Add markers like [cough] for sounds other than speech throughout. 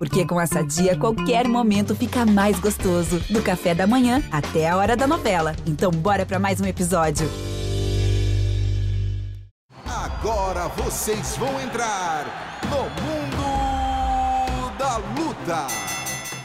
Porque com essa dia, qualquer momento fica mais gostoso. Do café da manhã até a hora da novela. Então, bora para mais um episódio. Agora vocês vão entrar no Mundo da Luta.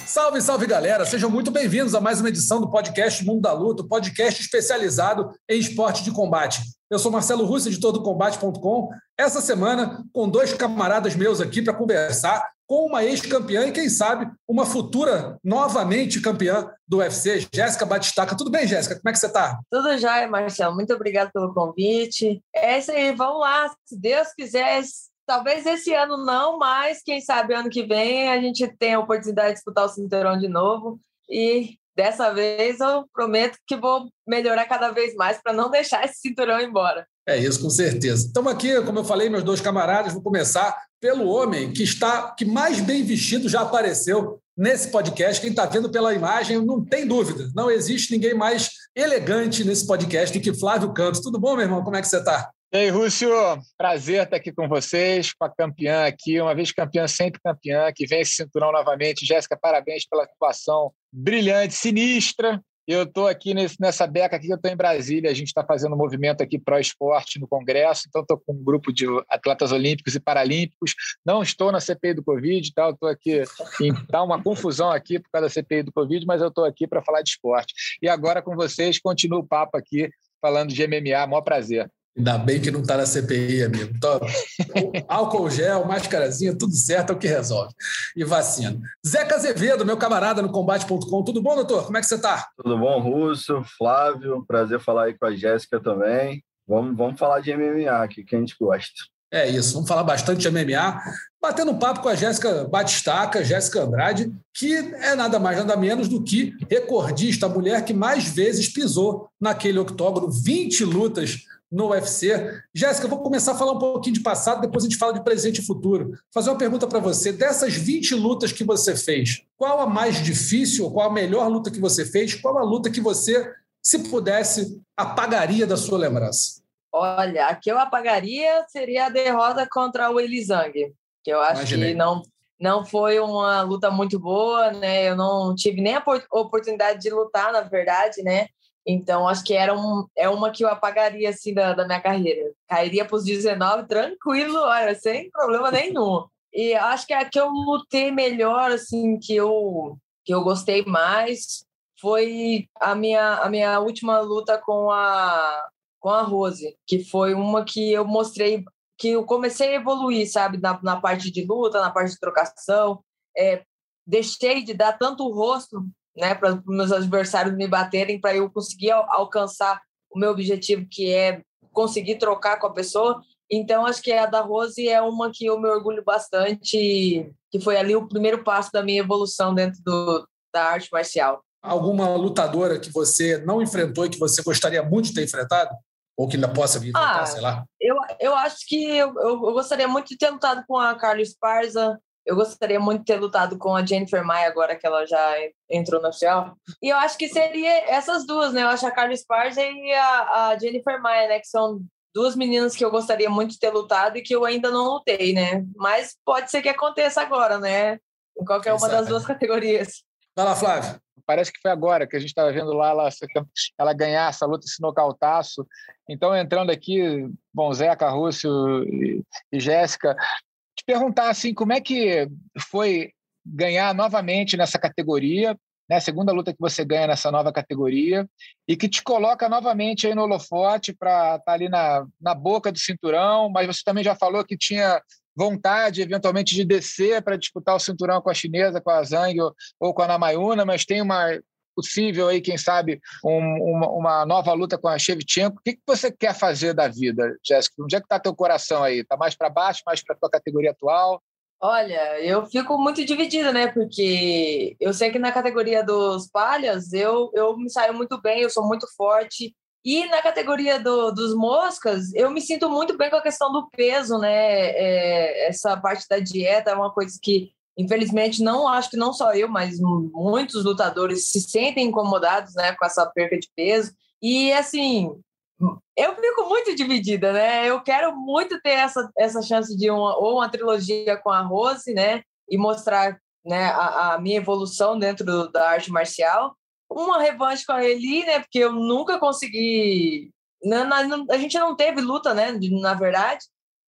Salve, salve galera! Sejam muito bem-vindos a mais uma edição do podcast Mundo da Luta, podcast especializado em esporte de combate. Eu sou Marcelo Russo, editor do Combate.com. Essa semana, com dois camaradas meus aqui para conversar com uma ex-campeã e, quem sabe, uma futura novamente campeã do UFC, Jéssica Batistaca. Tudo bem, Jéssica? Como é que você está? Tudo jóia, Marcelo. Muito obrigado pelo convite. É isso aí, vamos lá. Se Deus quiser, talvez esse ano não, mas quem sabe ano que vem a gente tenha a oportunidade de disputar o cinturão de novo. E dessa vez eu prometo que vou melhorar cada vez mais para não deixar esse cinturão embora. É isso, com certeza. Estamos aqui, como eu falei, meus dois camaradas. Vou começar pelo homem que está, que mais bem vestido já apareceu nesse podcast. Quem está vendo pela imagem, não tem dúvida. Não existe ninguém mais elegante nesse podcast do que Flávio Campos. Tudo bom, meu irmão? Como é que você está? E aí, Rússio, prazer estar aqui com vocês, com a campeã aqui, uma vez campeã, sempre campeã, que vem esse cinturão novamente. Jéssica, parabéns pela atuação brilhante, sinistra, eu estou aqui nesse, nessa beca aqui, eu estou em Brasília, a gente está fazendo um movimento aqui pró-esporte no Congresso, então estou com um grupo de atletas olímpicos e paralímpicos, não estou na CPI do Covid, tá? estou aqui, está uma confusão aqui por causa da CPI do Covid, mas eu estou aqui para falar de esporte. E agora com vocês, continuo o papo aqui, falando de MMA, maior prazer. Ainda bem que não está na CPI, amigo. Então, álcool gel, mascarazinha, tudo certo é o que resolve. E vacina. Zeca Azevedo, meu camarada no combate.com. Tudo bom, doutor? Como é que você está? Tudo bom, Russo, Flávio. Prazer falar aí com a Jéssica também. Vamos, vamos falar de MMA aqui, que a gente gosta. É isso, vamos falar bastante de MMA, batendo um papo com a Jéssica Batistaca, Jéssica Andrade, que é nada mais, nada menos do que recordista, a mulher que mais vezes pisou naquele octógono, 20 lutas no UFC. Jéssica, vou começar a falar um pouquinho de passado, depois a gente fala de presente e futuro. Fazer uma pergunta para você. Dessas 20 lutas que você fez, qual a mais difícil, qual a melhor luta que você fez? Qual a luta que você, se pudesse, apagaria da sua lembrança? Olha, a que eu apagaria seria a derrota contra o Elizang, que eu acho Imaginei. que não, não foi uma luta muito boa, né? Eu não tive nem a oportunidade de lutar, na verdade, né? Então, acho que era um, é uma que eu apagaria assim da, da minha carreira. Cairia para os 19 tranquilo, olha, sem problema nenhum. E acho que a que eu lutei melhor, assim, que eu, que eu gostei mais, foi a minha, a minha última luta com a, com a Rose, que foi uma que eu mostrei, que eu comecei a evoluir, sabe, na, na parte de luta, na parte de trocação. É, deixei de dar tanto o rosto né, para os meus adversários me baterem, para eu conseguir alcançar o meu objetivo, que é conseguir trocar com a pessoa. Então, acho que a da Rose é uma que eu me orgulho bastante, que foi ali o primeiro passo da minha evolução dentro do, da arte marcial. Alguma lutadora que você não enfrentou e que você gostaria muito de ter enfrentado? Ou que ainda possa vir enfrentar, ah, sei lá? Eu, eu acho que eu, eu, gostaria muito de ter lutado com a Carlos Parza, eu gostaria muito de ter lutado com a Jennifer Maia agora que ela já entrou no oficial. E eu acho que seria essas duas, né? Eu acho a Carla Esparza e a, a Jennifer Maia, né? Que são duas meninas que eu gostaria muito de ter lutado e que eu ainda não lutei, né? Mas pode ser que aconteça agora, né? Em qualquer uma das duas categorias. Vai lá, Flávio. Parece que foi agora que a gente estava vendo lá ela, ela ganhar essa luta, esse nocautaço. Então, entrando aqui, bom, Zeca, Rússio e, e Jéssica, perguntar assim, como é que foi ganhar novamente nessa categoria, né? A segunda luta que você ganha nessa nova categoria e que te coloca novamente aí no holofote para estar tá ali na, na boca do cinturão, mas você também já falou que tinha vontade, eventualmente, de descer para disputar o cinturão com a chinesa, com a Zhang ou, ou com a Namayuna, mas tem uma possível aí, quem sabe, um, uma, uma, nova luta com a Shevchenko. O que, que você quer fazer da vida, Jéssica? Onde é que está teu coração aí? Está mais para baixo, mais para tua categoria atual? Olha, eu fico muito dividida, né? Porque eu sei que na categoria dos palhas eu, eu me saio muito bem, eu sou muito forte. E na categoria do, dos moscas, eu me sinto muito bem com a questão do peso, né? É, essa parte da dieta é uma coisa que Infelizmente, não acho que não só eu, mas muitos lutadores se sentem incomodados, né, com essa perca de peso. E assim, eu fico muito dividida, né? Eu quero muito ter essa, essa chance de uma ou uma trilogia com a Rose, né, e mostrar né, a, a, minha evolução dentro da arte marcial. Uma revanche com a Eli, né, porque eu nunca consegui. Na, na, a gente não teve luta, né, na verdade.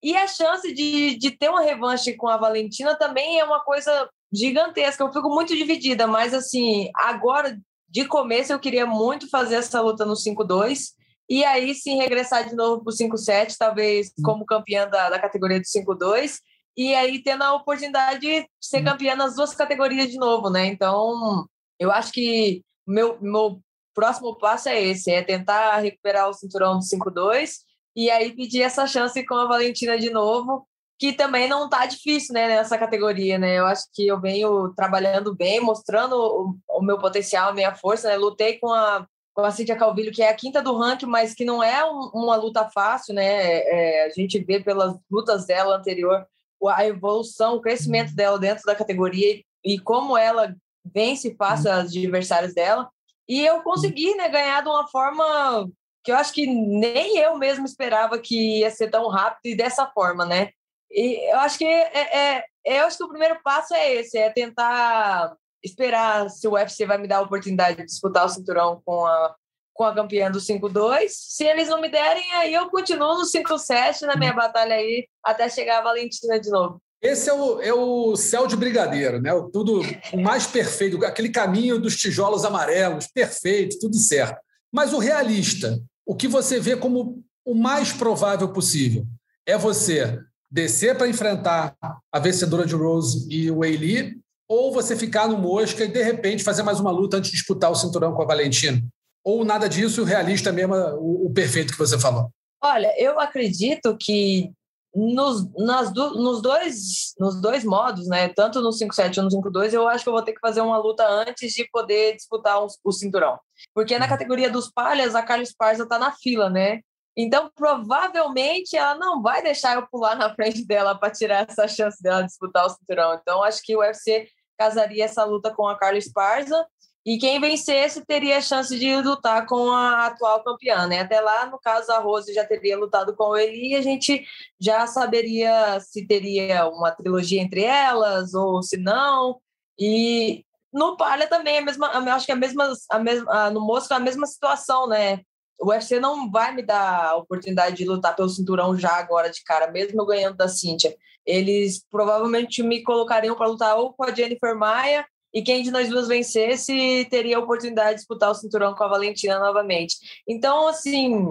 E a chance de, de ter uma revanche com a Valentina também é uma coisa gigantesca. Eu fico muito dividida, mas assim, agora de começo eu queria muito fazer essa luta no 5-2 e aí sim regressar de novo para o 5-7, talvez hum. como campeã da, da categoria do 5-2 e aí tendo a oportunidade de ser hum. campeã nas duas categorias de novo, né? Então, eu acho que meu, meu próximo passo é esse, é tentar recuperar o cinturão do 5-2 e aí pedir essa chance com a Valentina de novo, que também não tá difícil, né, nessa categoria, né? Eu acho que eu venho trabalhando bem, mostrando o, o meu potencial, a minha força, né? Lutei com a com a Cíntia Calvillo, que é a quinta do ranking, mas que não é um, uma luta fácil, né? É, a gente vê pelas lutas dela anterior a evolução, o crescimento dela dentro da categoria e como ela vence e passa as adversários dela. E eu consegui né, ganhar de uma forma que eu acho que nem eu mesmo esperava que ia ser tão rápido e dessa forma, né? E eu acho que é, é, eu acho que o primeiro passo é esse, é tentar esperar se o UFC vai me dar a oportunidade de disputar o cinturão com a, com a campeã do 5-2. Se eles não me derem, aí eu continuo no 5-7 na minha batalha aí, até chegar a Valentina de novo. Esse é o, é o céu de brigadeiro, né? O, tudo o mais perfeito, aquele caminho dos tijolos amarelos, perfeito, tudo certo. Mas o realista, o que você vê como o mais provável possível, é você descer para enfrentar a vencedora de Rose e o Weili, ou você ficar no mosca e de repente fazer mais uma luta antes de disputar o cinturão com a Valentina? Ou nada disso, o realista mesmo, o, o perfeito que você falou? Olha, eu acredito que nos, nas do, nos, dois, nos dois modos, né? Tanto no 5-7 ou no 5-2, eu acho que eu vou ter que fazer uma luta antes de poder disputar o cinturão. Porque na uhum. categoria dos palhas, a Carlos Parza está na fila, né? Então, provavelmente, ela não vai deixar eu pular na [laughs] frente dela para tirar essa chance dela de disputar o cinturão. Então, acho que o UFC casaria essa luta com a Carla Esparza e quem vencesse teria a chance de lutar com a atual campeã, né? Até lá, no caso, a Rose já teria lutado com ele e a gente já saberia se teria uma trilogia entre elas ou se não. E no Palha também, é a mesma, acho que é a mesma, a mesma, no Mosca a mesma situação, né? O UFC não vai me dar a oportunidade de lutar pelo cinturão já agora de cara, mesmo eu ganhando da Cíntia eles provavelmente me colocariam para lutar ou com a Jennifer Maia e quem de nós duas vencesse teria a oportunidade de disputar o cinturão com a Valentina novamente. Então, assim,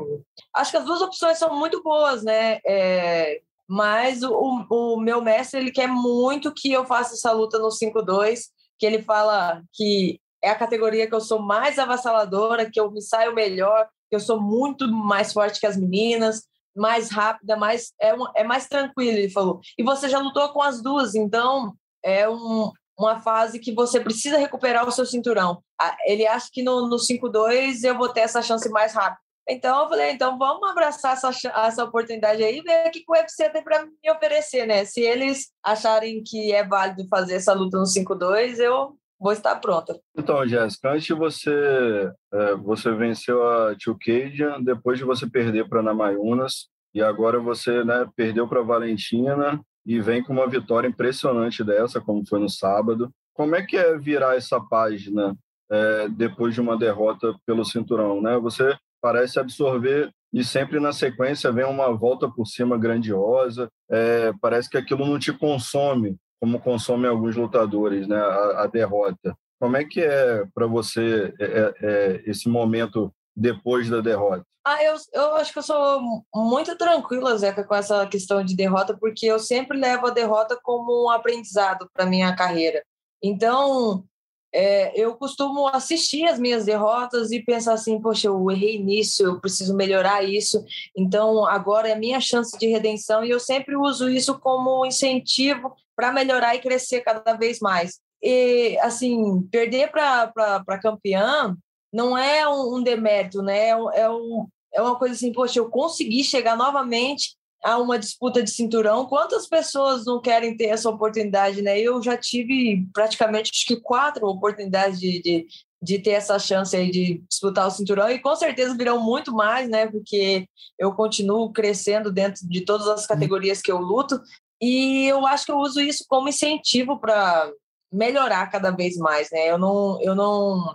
acho que as duas opções são muito boas, né? É, mas o, o meu mestre ele quer muito que eu faça essa luta no 5-2, que ele fala que é a categoria que eu sou mais avassaladora, que eu me saio melhor, que eu sou muito mais forte que as meninas, mais rápida, mais é, uma, é mais tranquilo, ele falou. E você já lutou com as duas, então é um, uma fase que você precisa recuperar o seu cinturão. Ele acha que no, no 5-2 eu vou ter essa chance mais rápida. Então eu falei, então vamos abraçar essa, essa oportunidade aí e ver o que o UFC tem para me oferecer, né? Se eles acharem que é válido fazer essa luta no 5-2, eu vou estar pronta. Então, Jéssica, antes de você, é, você venceu a Cajun, depois de você perder para a Namayunas, e agora você né, perdeu para Valentina e vem com uma vitória impressionante dessa, como foi no sábado. Como é que é virar essa página é, depois de uma derrota pelo cinturão? Né? Você parece absorver e sempre na sequência vem uma volta por cima grandiosa. É, parece que aquilo não te consome como consome alguns lutadores, né, a, a derrota. Como é que é para você é, é, é, esse momento depois da derrota? Ah, eu, eu acho que eu sou muito tranquila, Zeca, com essa questão de derrota, porque eu sempre levo a derrota como um aprendizado para minha carreira. Então, é, eu costumo assistir as minhas derrotas e pensar assim, poxa, eu errei nisso, eu preciso melhorar isso, então agora é a minha chance de redenção e eu sempre uso isso como incentivo para melhorar e crescer cada vez mais. E, assim, perder para campeã não é um, um demérito, né? É, é, um, é uma coisa assim, poxa, eu consegui chegar novamente a uma disputa de cinturão. Quantas pessoas não querem ter essa oportunidade, né? Eu já tive praticamente acho que quatro oportunidades de, de, de ter essa chance aí de disputar o cinturão e com certeza virão muito mais, né? Porque eu continuo crescendo dentro de todas as categorias que eu luto e eu acho que eu uso isso como incentivo para melhorar cada vez mais, né? Eu não, eu não,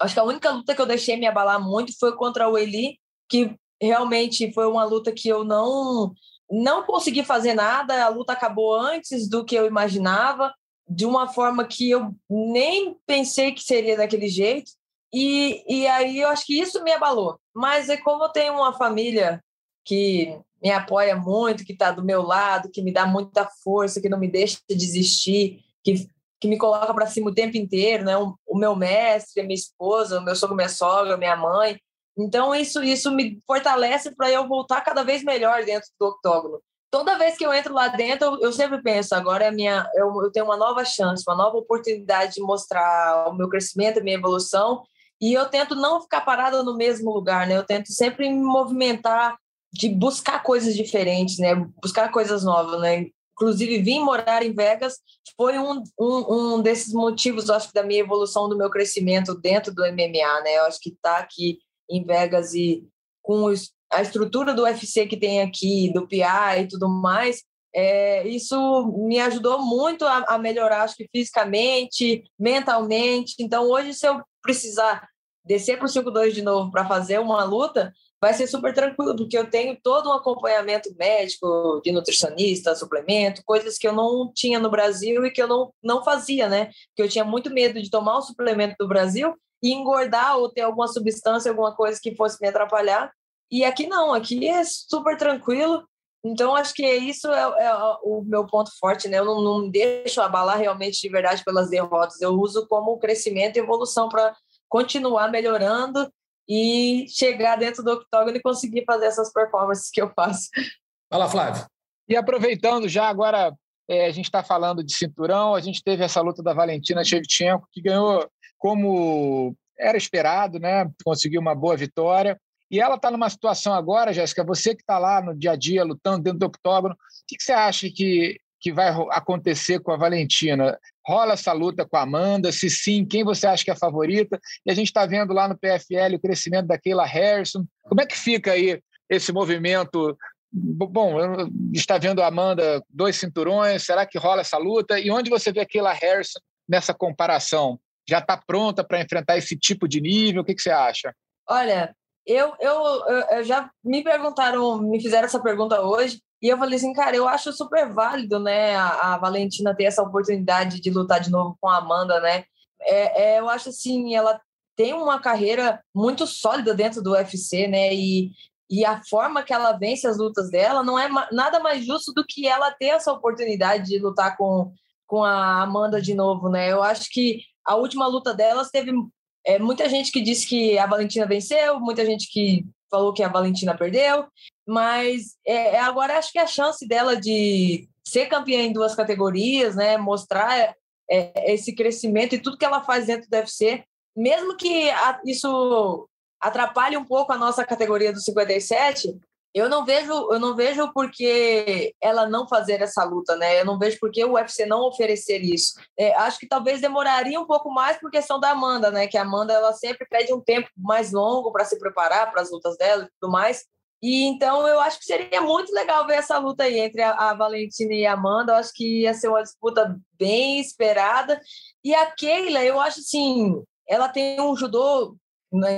acho que a única luta que eu deixei me abalar muito foi contra o Eli, que realmente foi uma luta que eu não não consegui fazer nada, a luta acabou antes do que eu imaginava, de uma forma que eu nem pensei que seria daquele jeito. E, e aí eu acho que isso me abalou. Mas é como eu tenho uma família que me apoia muito, que está do meu lado, que me dá muita força, que não me deixa desistir, que, que me coloca para cima o tempo inteiro, né? O, o meu mestre, a minha esposa, o meu sogro, minha sogra, minha mãe. Então isso isso me fortalece para eu voltar cada vez melhor dentro do octógono. Toda vez que eu entro lá dentro, eu, sempre penso, agora é minha, eu, eu tenho uma nova chance, uma nova oportunidade de mostrar o meu crescimento, a minha evolução, e eu tento não ficar parada no mesmo lugar, né? Eu tento sempre me movimentar, de buscar coisas diferentes, né? Buscar coisas novas, né? Inclusive, vim morar em Vegas foi um, um, um desses motivos, acho que, da minha evolução, do meu crescimento dentro do MMA, né? Eu acho que tá aqui em Vegas e com os, a estrutura do UFC que tem aqui, do PI e tudo mais, é, isso me ajudou muito a, a, melhorar, acho que fisicamente, mentalmente. Então, hoje, se eu precisar descer para o 5-2 de novo para fazer uma luta, vai ser super tranquilo, porque eu tenho todo um acompanhamento médico, de nutricionista, suplemento, coisas que eu não tinha no Brasil e que eu não, não fazia, né? Porque eu tinha muito medo de tomar o suplemento do Brasil e engordar ou ter alguma substância, alguma coisa que fosse me atrapalhar. E aqui não, aqui é super tranquilo. Então, acho que isso é, é o meu ponto forte, né? Eu não, não me deixo abalar realmente de verdade pelas derrotas. Eu uso como crescimento e evolução para continuar melhorando e chegar dentro do octógono e conseguir fazer essas performances que eu faço. Fala, Flávio. E aproveitando já agora, é, a gente está falando de cinturão, a gente teve essa luta da Valentina Shevchenko, que ganhou como era esperado, né? conseguiu uma boa vitória. E ela está numa situação agora, Jéssica, você que está lá no dia a dia lutando dentro do octógono, o que, que você acha que que vai acontecer com a Valentina? Rola essa luta com a Amanda? Se sim, quem você acha que é a favorita? E a gente está vendo lá no PFL o crescimento da Keila Harrison. Como é que fica aí esse movimento? Bom, está vendo a Amanda dois cinturões, será que rola essa luta? E onde você vê a Keila Harrison nessa comparação? Já está pronta para enfrentar esse tipo de nível? O que, que você acha? Olha, eu, eu, eu, já me perguntaram, me fizeram essa pergunta hoje, e eu falei assim, cara, eu acho super válido, né, a, a Valentina ter essa oportunidade de lutar de novo com a Amanda, né? É, é, eu acho assim, ela tem uma carreira muito sólida dentro do UFC, né? E, e a forma que ela vence as lutas dela não é nada mais justo do que ela ter essa oportunidade de lutar com, com a Amanda de novo, né? Eu acho que a última luta delas teve é, muita gente que disse que a Valentina venceu, muita gente que falou que a Valentina perdeu, mas é, é, agora acho que a chance dela de ser campeã em duas categorias, né, mostrar é, esse crescimento e tudo que ela faz dentro do UFC, mesmo que a, isso atrapalhe um pouco a nossa categoria do 57, eu não vejo, eu não vejo porque ela não fazer essa luta, né? Eu não vejo porque o UFC não oferecer isso. É, acho que talvez demoraria um pouco mais por questão da Amanda, né? Que a Amanda ela sempre pede um tempo mais longo para se preparar para as lutas dela e tudo mais. E então eu acho que seria muito legal ver essa luta aí entre a, a Valentina e a Amanda. Eu acho que ia ser uma disputa bem esperada. E a Keila, eu acho assim, ela tem um judô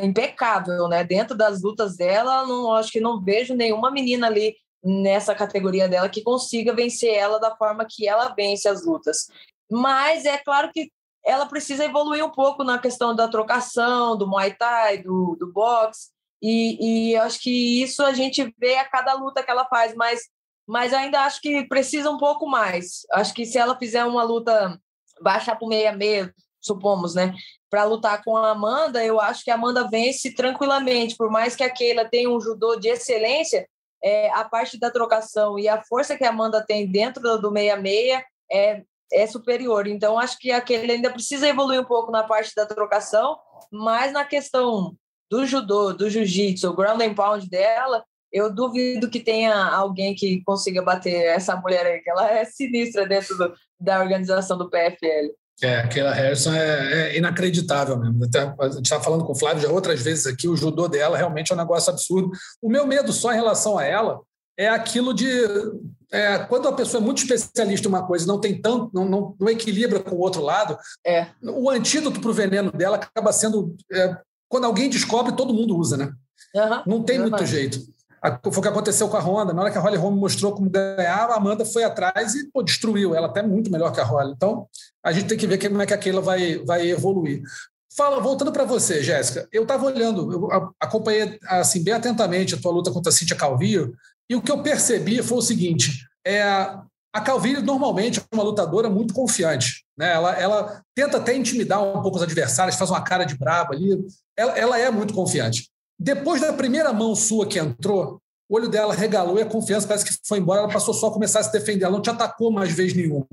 impecável, né? Dentro das lutas dela, não acho que não vejo nenhuma menina ali nessa categoria dela que consiga vencer ela da forma que ela vence as lutas. Mas é claro que ela precisa evoluir um pouco na questão da trocação, do Muay Thai, do, do boxe. E, e acho que isso a gente vê a cada luta que ela faz, mas, mas ainda acho que precisa um pouco mais. Acho que se ela fizer uma luta baixar para o meia-meia, supomos, né? Para lutar com a Amanda, eu acho que a Amanda vence tranquilamente. Por mais que a Keila tenha um judô de excelência, é, a parte da trocação e a força que a Amanda tem dentro do meia-meia é, é superior. Então, acho que a Keila ainda precisa evoluir um pouco na parte da trocação, mas na questão do judô, do jiu-jitsu, o ground and pound dela, eu duvido que tenha alguém que consiga bater essa mulher aí, que ela é sinistra dentro do, da organização do PFL. É, aquela Harrison é, é inacreditável mesmo. Até, a gente estava falando com o Flávio já outras vezes aqui, o judô dela realmente é um negócio absurdo. O meu medo só em relação a ela é aquilo de é, quando a pessoa é muito especialista em uma coisa não tem tanto, não, não, não equilibra com o outro lado, é. o antídoto para o veneno dela acaba sendo. É, quando alguém descobre, todo mundo usa, né? Uhum, não tem muito jeito. Foi o que aconteceu com a Honda. Na hora que a Holly Holm mostrou como ganhava, a Amanda foi atrás e pô, destruiu ela, até muito melhor que a Holly. Então, a gente tem que ver como é que aquela vai, vai evoluir. Fala, voltando para você, Jéssica, eu estava olhando, eu acompanhei assim, bem atentamente a tua luta contra a Cíntia Calvillo, e o que eu percebi foi o seguinte: é, a Calvillo normalmente é uma lutadora muito confiante. Né? Ela, ela tenta até intimidar um pouco os adversários, faz uma cara de braba ali. Ela, ela é muito confiante. Depois da primeira mão sua que entrou, o olho dela regalou e a confiança parece que foi embora. Ela passou só a começar a se defender. Ela não te atacou mais vez nenhuma.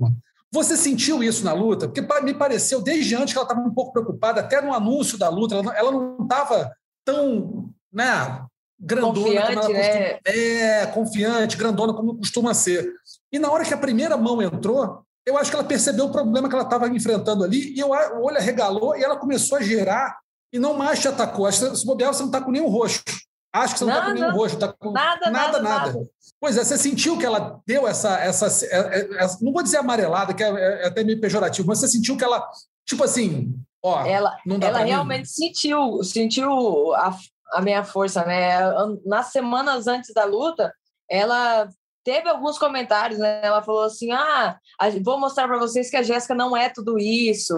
Você sentiu isso na luta? Porque me pareceu, desde antes, que ela estava um pouco preocupada, até no anúncio da luta, ela não estava tão né, grandona confiante, como ela né? É, confiante, grandona como costuma ser. E na hora que a primeira mão entrou, eu acho que ela percebeu o problema que ela estava enfrentando ali, e o olho arregalou e ela começou a girar e não mais te atacou. Acho que se bobear, você não está com nenhum roxo. Acho que você não está com nenhum roxo. Tá com nada, nada, nada, nada. Pois é, você sentiu que ela deu essa. essa, essa, é, é, essa não vou dizer amarelada, que é, é, até meio pejorativo, mas você sentiu que ela, tipo assim, ó. Ela, ela realmente sentiu, sentiu a, a minha força, né? Nas semanas antes da luta, ela teve alguns comentários, né? Ela falou assim: ah, vou mostrar para vocês que a Jéssica não é tudo isso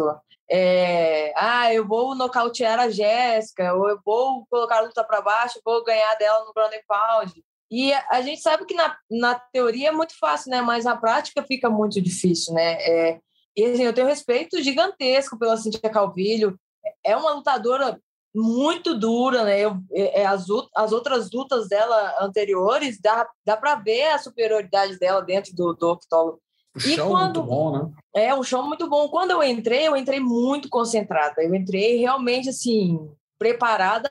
é, ah, eu vou nocautear a Jéssica, ou eu vou colocar a luta para baixo, vou ganhar dela no ground pound. E a gente sabe que na, na teoria é muito fácil, né? Mas na prática fica muito difícil, né? É, e assim, eu tenho respeito gigantesco pela Cintia Calvilho. É uma lutadora muito dura, né? Eu, é, é as, as outras lutas dela anteriores, dá, dá para ver a superioridade dela dentro do, do octógono. O chão quando, muito bom, né? É, um chão muito bom. Quando eu entrei, eu entrei muito concentrada. Eu entrei realmente, assim, preparada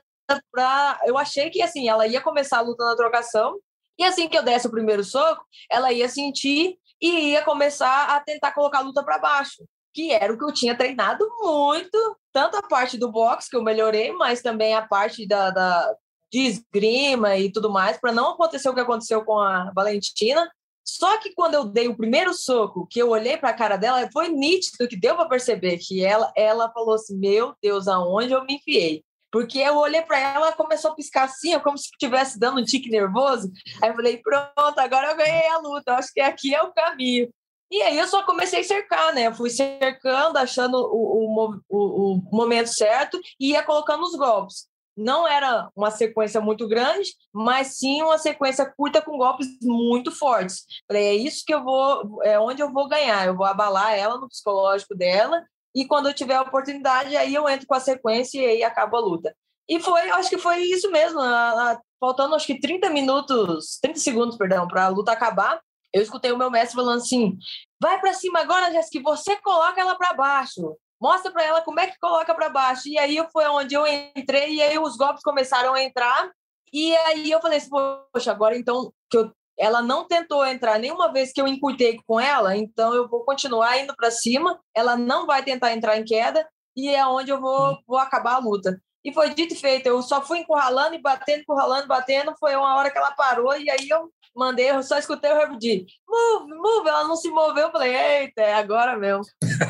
para... Eu achei que, assim, ela ia começar a luta na trocação e assim que eu desse o primeiro soco, ela ia sentir e ia começar a tentar colocar a luta para baixo, que era o que eu tinha treinado muito, tanto a parte do boxe, que eu melhorei, mas também a parte da, da de esgrima e tudo mais, para não acontecer o que aconteceu com a Valentina, só que quando eu dei o primeiro soco, que eu olhei para a cara dela, foi nítido que deu para perceber que ela, ela falou assim: Meu Deus, aonde eu me enfiei? Porque eu olhei para ela, começou a piscar assim, como se estivesse dando um tique nervoso. Aí eu falei: Pronto, agora eu ganhei a luta, acho que aqui é o caminho. E aí eu só comecei a cercar, né? Eu fui cercando, achando o, o, o, o momento certo e ia colocando os golpes não era uma sequência muito grande, mas sim uma sequência curta com golpes muito fortes. Falei, é isso que eu vou, é onde eu vou ganhar, eu vou abalar ela no psicológico dela, e quando eu tiver a oportunidade, aí eu entro com a sequência e aí acabo a luta. E foi, acho que foi isso mesmo, a, a, faltando acho que 30 minutos, 30 segundos, perdão, para a luta acabar, eu escutei o meu mestre falando assim: vai para cima agora, Jéssica, você coloca ela para baixo mostra para ela como é que coloca para baixo. E aí foi onde eu entrei e aí os golpes começaram a entrar. E aí eu falei assim, poxa, agora então que eu, ela não tentou entrar nenhuma vez que eu encurtei com ela, então eu vou continuar indo para cima. Ela não vai tentar entrar em queda e é onde eu vou, vou acabar a luta. E foi dito e feito, eu só fui encurralando e batendo, encurralando, batendo. Foi uma hora que ela parou e aí eu mandei, eu só escutei o repetir, move, move, ela não se moveu, eu falei, eita, é agora mesmo.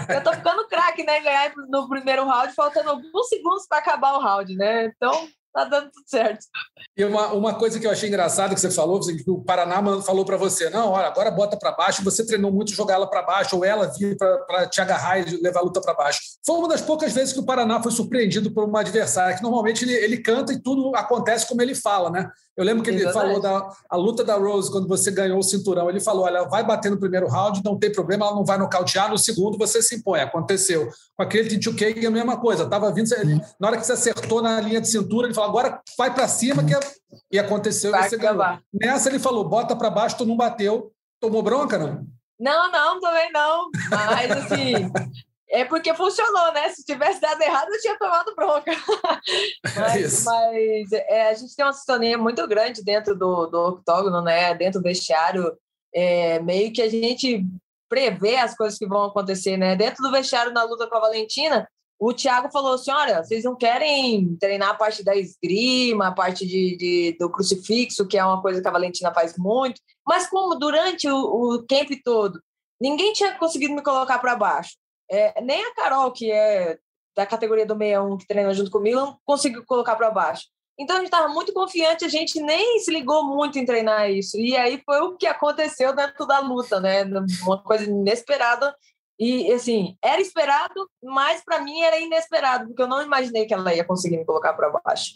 eu tô ficando craque, né, ganhar no primeiro round, faltando alguns segundos para acabar o round, né, então tá dando tudo certo. E uma, uma coisa que eu achei engraçada que você falou, que o Paraná falou para você, não, olha, agora bota para baixo, você treinou muito jogar ela para baixo, ou ela vir para te agarrar e levar a luta para baixo. Foi uma das poucas vezes que o Paraná foi surpreendido por uma adversária, que normalmente ele, ele canta e tudo acontece como ele fala, né? Eu lembro que ele Exatamente. falou da a luta da Rose, quando você ganhou o cinturão. Ele falou: olha, vai bater no primeiro round, não tem problema, ela não vai nocautear. No segundo, você se impõe. Aconteceu. Com aquele T2K, é a mesma coisa. Tava vindo, ele, na hora que você acertou na linha de cintura, ele falou: agora vai para cima, que é... e aconteceu. Vai você ganhou. Nessa, ele falou: bota para baixo, tu não bateu. Tomou bronca, não? Não, não, também não. Mas, assim, é porque funcionou, né? Se tivesse dado errado, eu tinha tomado bronca. [laughs] mas, mas é, a gente tem uma sintonia muito grande dentro do, do octógono, né? Dentro do vestiário, é, meio que a gente prevê as coisas que vão acontecer, né? Dentro do vestiário, na luta com a Valentina, o Thiago falou assim: olha, vocês não querem treinar a parte da esgrima, a parte de, de, do crucifixo, que é uma coisa que a Valentina faz muito, mas como durante o, o camp todo ninguém tinha conseguido me colocar para baixo, é, nem a Carol, que é da categoria do 61, que treina junto comigo, não conseguiu colocar para baixo. Então a gente estava muito confiante, a gente nem se ligou muito em treinar isso. E aí foi o que aconteceu dentro da luta, né? Uma coisa inesperada e, assim, era esperado, mas para mim era inesperado, porque eu não imaginei que ela ia conseguir me colocar para baixo.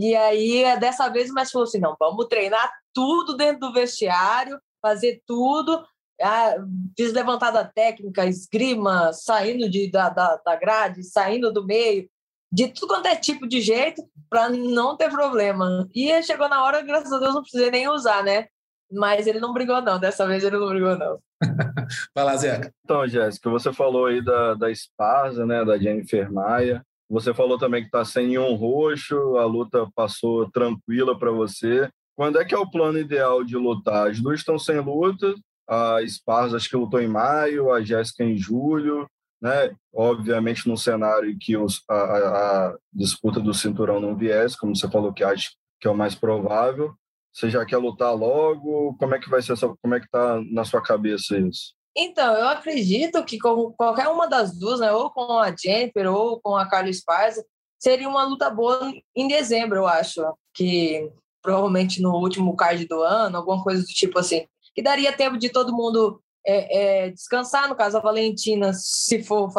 E aí, dessa vez, o mestre falou assim: não, vamos treinar tudo dentro do vestiário, fazer tudo. Ah, fiz levantada técnica, esgrima, saindo de, da, da, da grade, saindo do meio, de tudo quanto é tipo de jeito, para não ter problema. E chegou na hora, graças a Deus, não precisei nem usar, né? Mas ele não brigou, não. Dessa vez ele não brigou, não. [laughs] Vai lá, Zeca. Então, Jéssica, você falou aí da, da Esparza, né, da Jennifer Maia. Você falou também que está sem nenhum roxo, a luta passou tranquila para você. Quando é que é o plano ideal de lutar? As duas estão sem luta, a Esparza acho que lutou em maio, a Jéssica em julho, né? Obviamente num cenário que os, a, a, disputa do cinturão não viesse, como você falou que acha que é o mais provável. Você já quer lutar logo? Como é que vai ser essa, como é que tá na sua cabeça isso? Então, eu acredito que com qualquer uma das duas, né, ou com a Jennifer ou com a Carla Esparza, seria uma luta boa em dezembro, eu acho, que provavelmente no último card do ano, alguma coisa do tipo assim, que daria tempo de todo mundo é, é, descansar. No caso, a Valentina, se for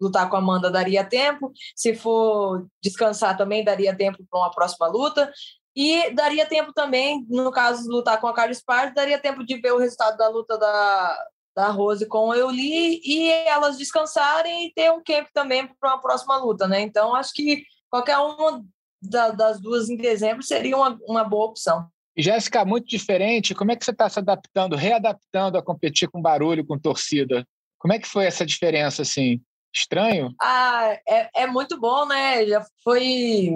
lutar com a Amanda, daria tempo. Se for descansar também, daria tempo para uma próxima luta. E daria tempo também, no caso de lutar com a Carlos Pardo, daria tempo de ver o resultado da luta da, da Rose com o Euli e elas descansarem e ter um camp também para uma próxima luta, né? Então, acho que qualquer uma da, das duas em dezembro seria uma, uma boa opção. Jéssica, muito diferente, como é que você está se adaptando, readaptando a competir com barulho, com torcida? Como é que foi essa diferença, assim? Estranho? Ah, é, é muito bom, né? Já foi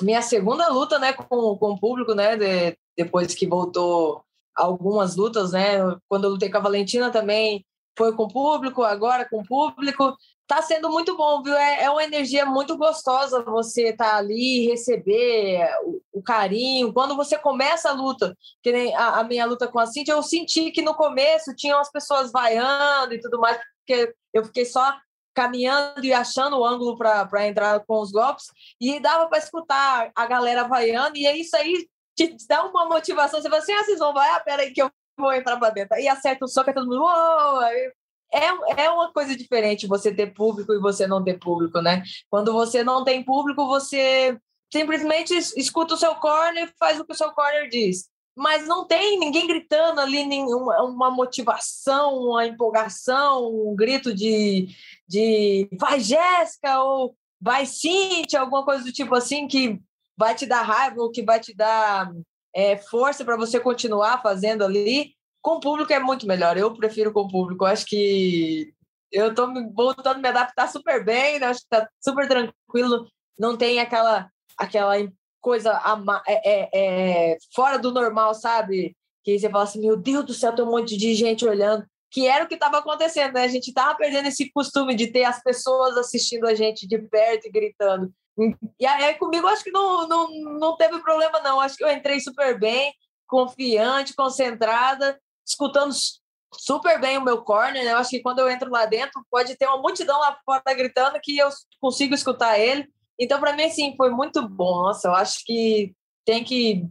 minha segunda luta, né, com, com o público, né, de, depois que voltou algumas lutas, né, quando eu lutei com a Valentina também foi com o público, agora com o público, tá sendo muito bom, viu? É, é uma energia muito gostosa você estar tá ali, receber o, o, carinho. Quando você começa a luta, que nem a, a, minha luta com a Cintia, eu senti que no começo tinham as pessoas vaiando e tudo mais, porque eu fiquei só caminhando e achando o ângulo para entrar com os golpes, e dava para escutar a galera vaiando, e é isso aí te dá uma motivação. Você fala assim: ah, vocês vão vaiar? Ah, pera aí que eu vou entrar para dentro. E acerta o soco, é todo mundo. Uou! É, é uma coisa diferente você ter público e você não ter público, né? Quando você não tem público, você simplesmente escuta o seu corner e faz o que o seu corner diz mas não tem ninguém gritando ali, nenhuma, uma motivação, uma empolgação, um grito de, de vai Jéssica ou vai Cíntia, alguma coisa do tipo assim que vai te dar raiva ou que vai te dar é, força para você continuar fazendo ali. Com o público é muito melhor, eu prefiro com o público. Eu acho que eu estou voltando a me adaptar super bem, né? acho que está super tranquilo, não tem aquela aquela coisa é, é, é, fora do normal, sabe? Que você fala assim, meu Deus do céu, tem um monte de gente olhando. Que era o que estava acontecendo, né? A gente estava perdendo esse costume de ter as pessoas assistindo a gente de perto e gritando. E aí comigo acho que não, não, não teve problema, não. Acho que eu entrei super bem, confiante, concentrada, escutando super bem o meu corner. Né? Eu acho que quando eu entro lá dentro, pode ter uma multidão lá fora gritando que eu consigo escutar ele. Então, para mim, assim, foi muito bom. Nossa, eu acho que tem que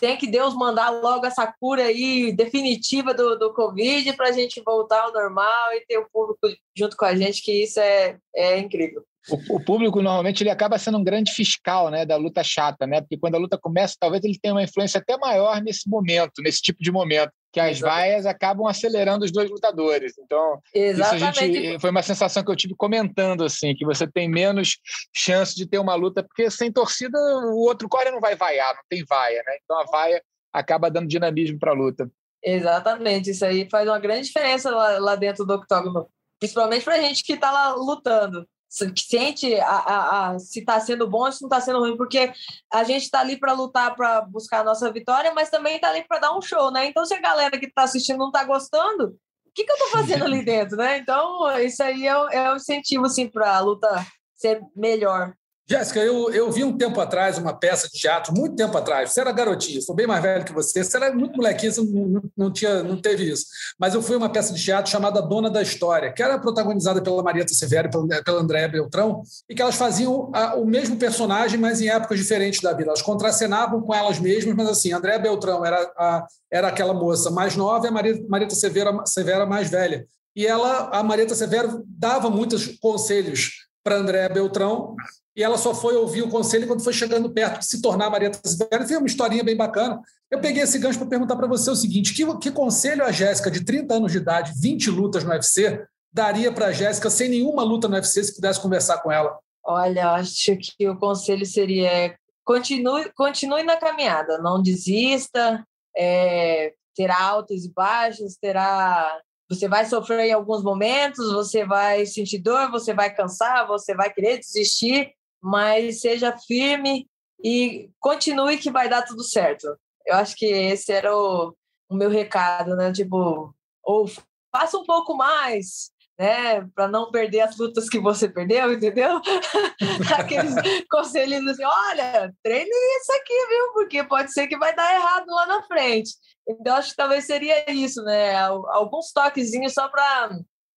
tem que Deus mandar logo essa cura aí definitiva do, do Covid para a gente voltar ao normal e ter o público junto com a gente, que isso é, é incrível. O, o, público normalmente ele acaba sendo um grande fiscal né, da luta chata, né? Porque quando a luta começa, talvez ele tenha uma influência até maior nesse momento, nesse tipo de momento que as vaias acabam acelerando os dois lutadores. Então, Exatamente. isso a gente, foi uma sensação que eu tive comentando, assim, que você tem menos chance de ter uma luta, porque sem torcida o outro core não vai vaiar, não tem vaia, né? Então a vaia acaba dando dinamismo para a luta. Exatamente, isso aí faz uma grande diferença lá, lá dentro do octógono, principalmente para a gente que está lá lutando sente a, a, a, se está sendo bom ou se não está sendo ruim, porque a gente está ali para lutar, para buscar a nossa vitória, mas também está ali para dar um show, né? Então, se a galera que está assistindo não está gostando, o que, que eu estou fazendo ali [laughs] dentro, né? Então, isso aí é, é um incentivo, assim, para a luta ser melhor. Jéssica, eu, eu vi um tempo atrás uma peça de teatro, muito tempo atrás. Você era garotinha, sou bem mais velho que você. Você era muito molequinha, você não, não, tinha, não teve isso. Mas eu fui uma peça de teatro chamada Dona da História, que era protagonizada pela Marieta Severo e pela, pela Andréa Beltrão, e que elas faziam a, o mesmo personagem, mas em épocas diferentes da vida. Elas contracenavam com elas mesmas, mas assim, Andréa Beltrão era, a, era aquela moça mais nova e a Marieta, Marieta Severo, Severo mais velha. E ela, a Marieta Severo dava muitos conselhos para Andréa Beltrão e ela só foi ouvir o conselho quando foi chegando perto de se tornar Maria Severo. Foi uma historinha bem bacana. Eu peguei esse gancho para perguntar para você o seguinte: que, que conselho a Jéssica, de 30 anos de idade, 20 lutas no UFC, daria para a Jéssica sem nenhuma luta no UFC se pudesse conversar com ela? Olha, acho que o conselho seria continue, continue na caminhada, não desista, é, terá altos e baixos, terá você vai sofrer em alguns momentos, você vai sentir dor, você vai cansar, você vai querer desistir, mas seja firme e continue que vai dar tudo certo. Eu acho que esse era o, o meu recado, né? Tipo, ou faça um pouco mais, né? Para não perder as lutas que você perdeu, entendeu? [laughs] Aqueles [laughs] conselhos assim: olha, treine isso aqui, viu? Porque pode ser que vai dar errado lá na frente. Então, acho que talvez seria isso, né? Alguns toquezinhos só para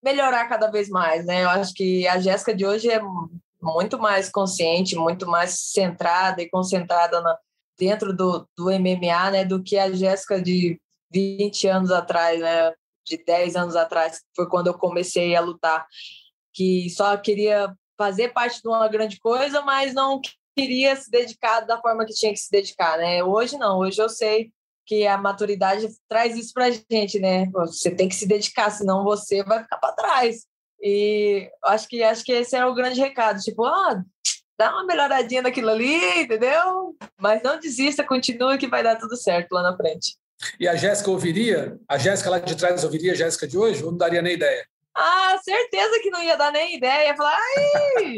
melhorar cada vez mais, né? Eu acho que a Jéssica de hoje é muito mais consciente, muito mais centrada e concentrada na, dentro do, do MMA, né, do que a Jéssica de 20 anos atrás, né, de 10 anos atrás, foi quando eu comecei a lutar, que só queria fazer parte de uma grande coisa, mas não queria se dedicar da forma que tinha que se dedicar, né? Hoje não, hoje eu sei que a maturidade traz isso pra gente, né? Você tem que se dedicar, senão você vai ficar para trás. E acho que acho que esse é o grande recado, tipo, ah, dá uma melhoradinha naquilo ali, entendeu? Mas não desista, continua que vai dar tudo certo lá na frente. E a Jéssica ouviria? A Jéssica lá de trás ouviria a Jéssica de hoje? Ou não daria nem ideia? Ah, certeza que não ia dar nem ideia. Ia falar, ai,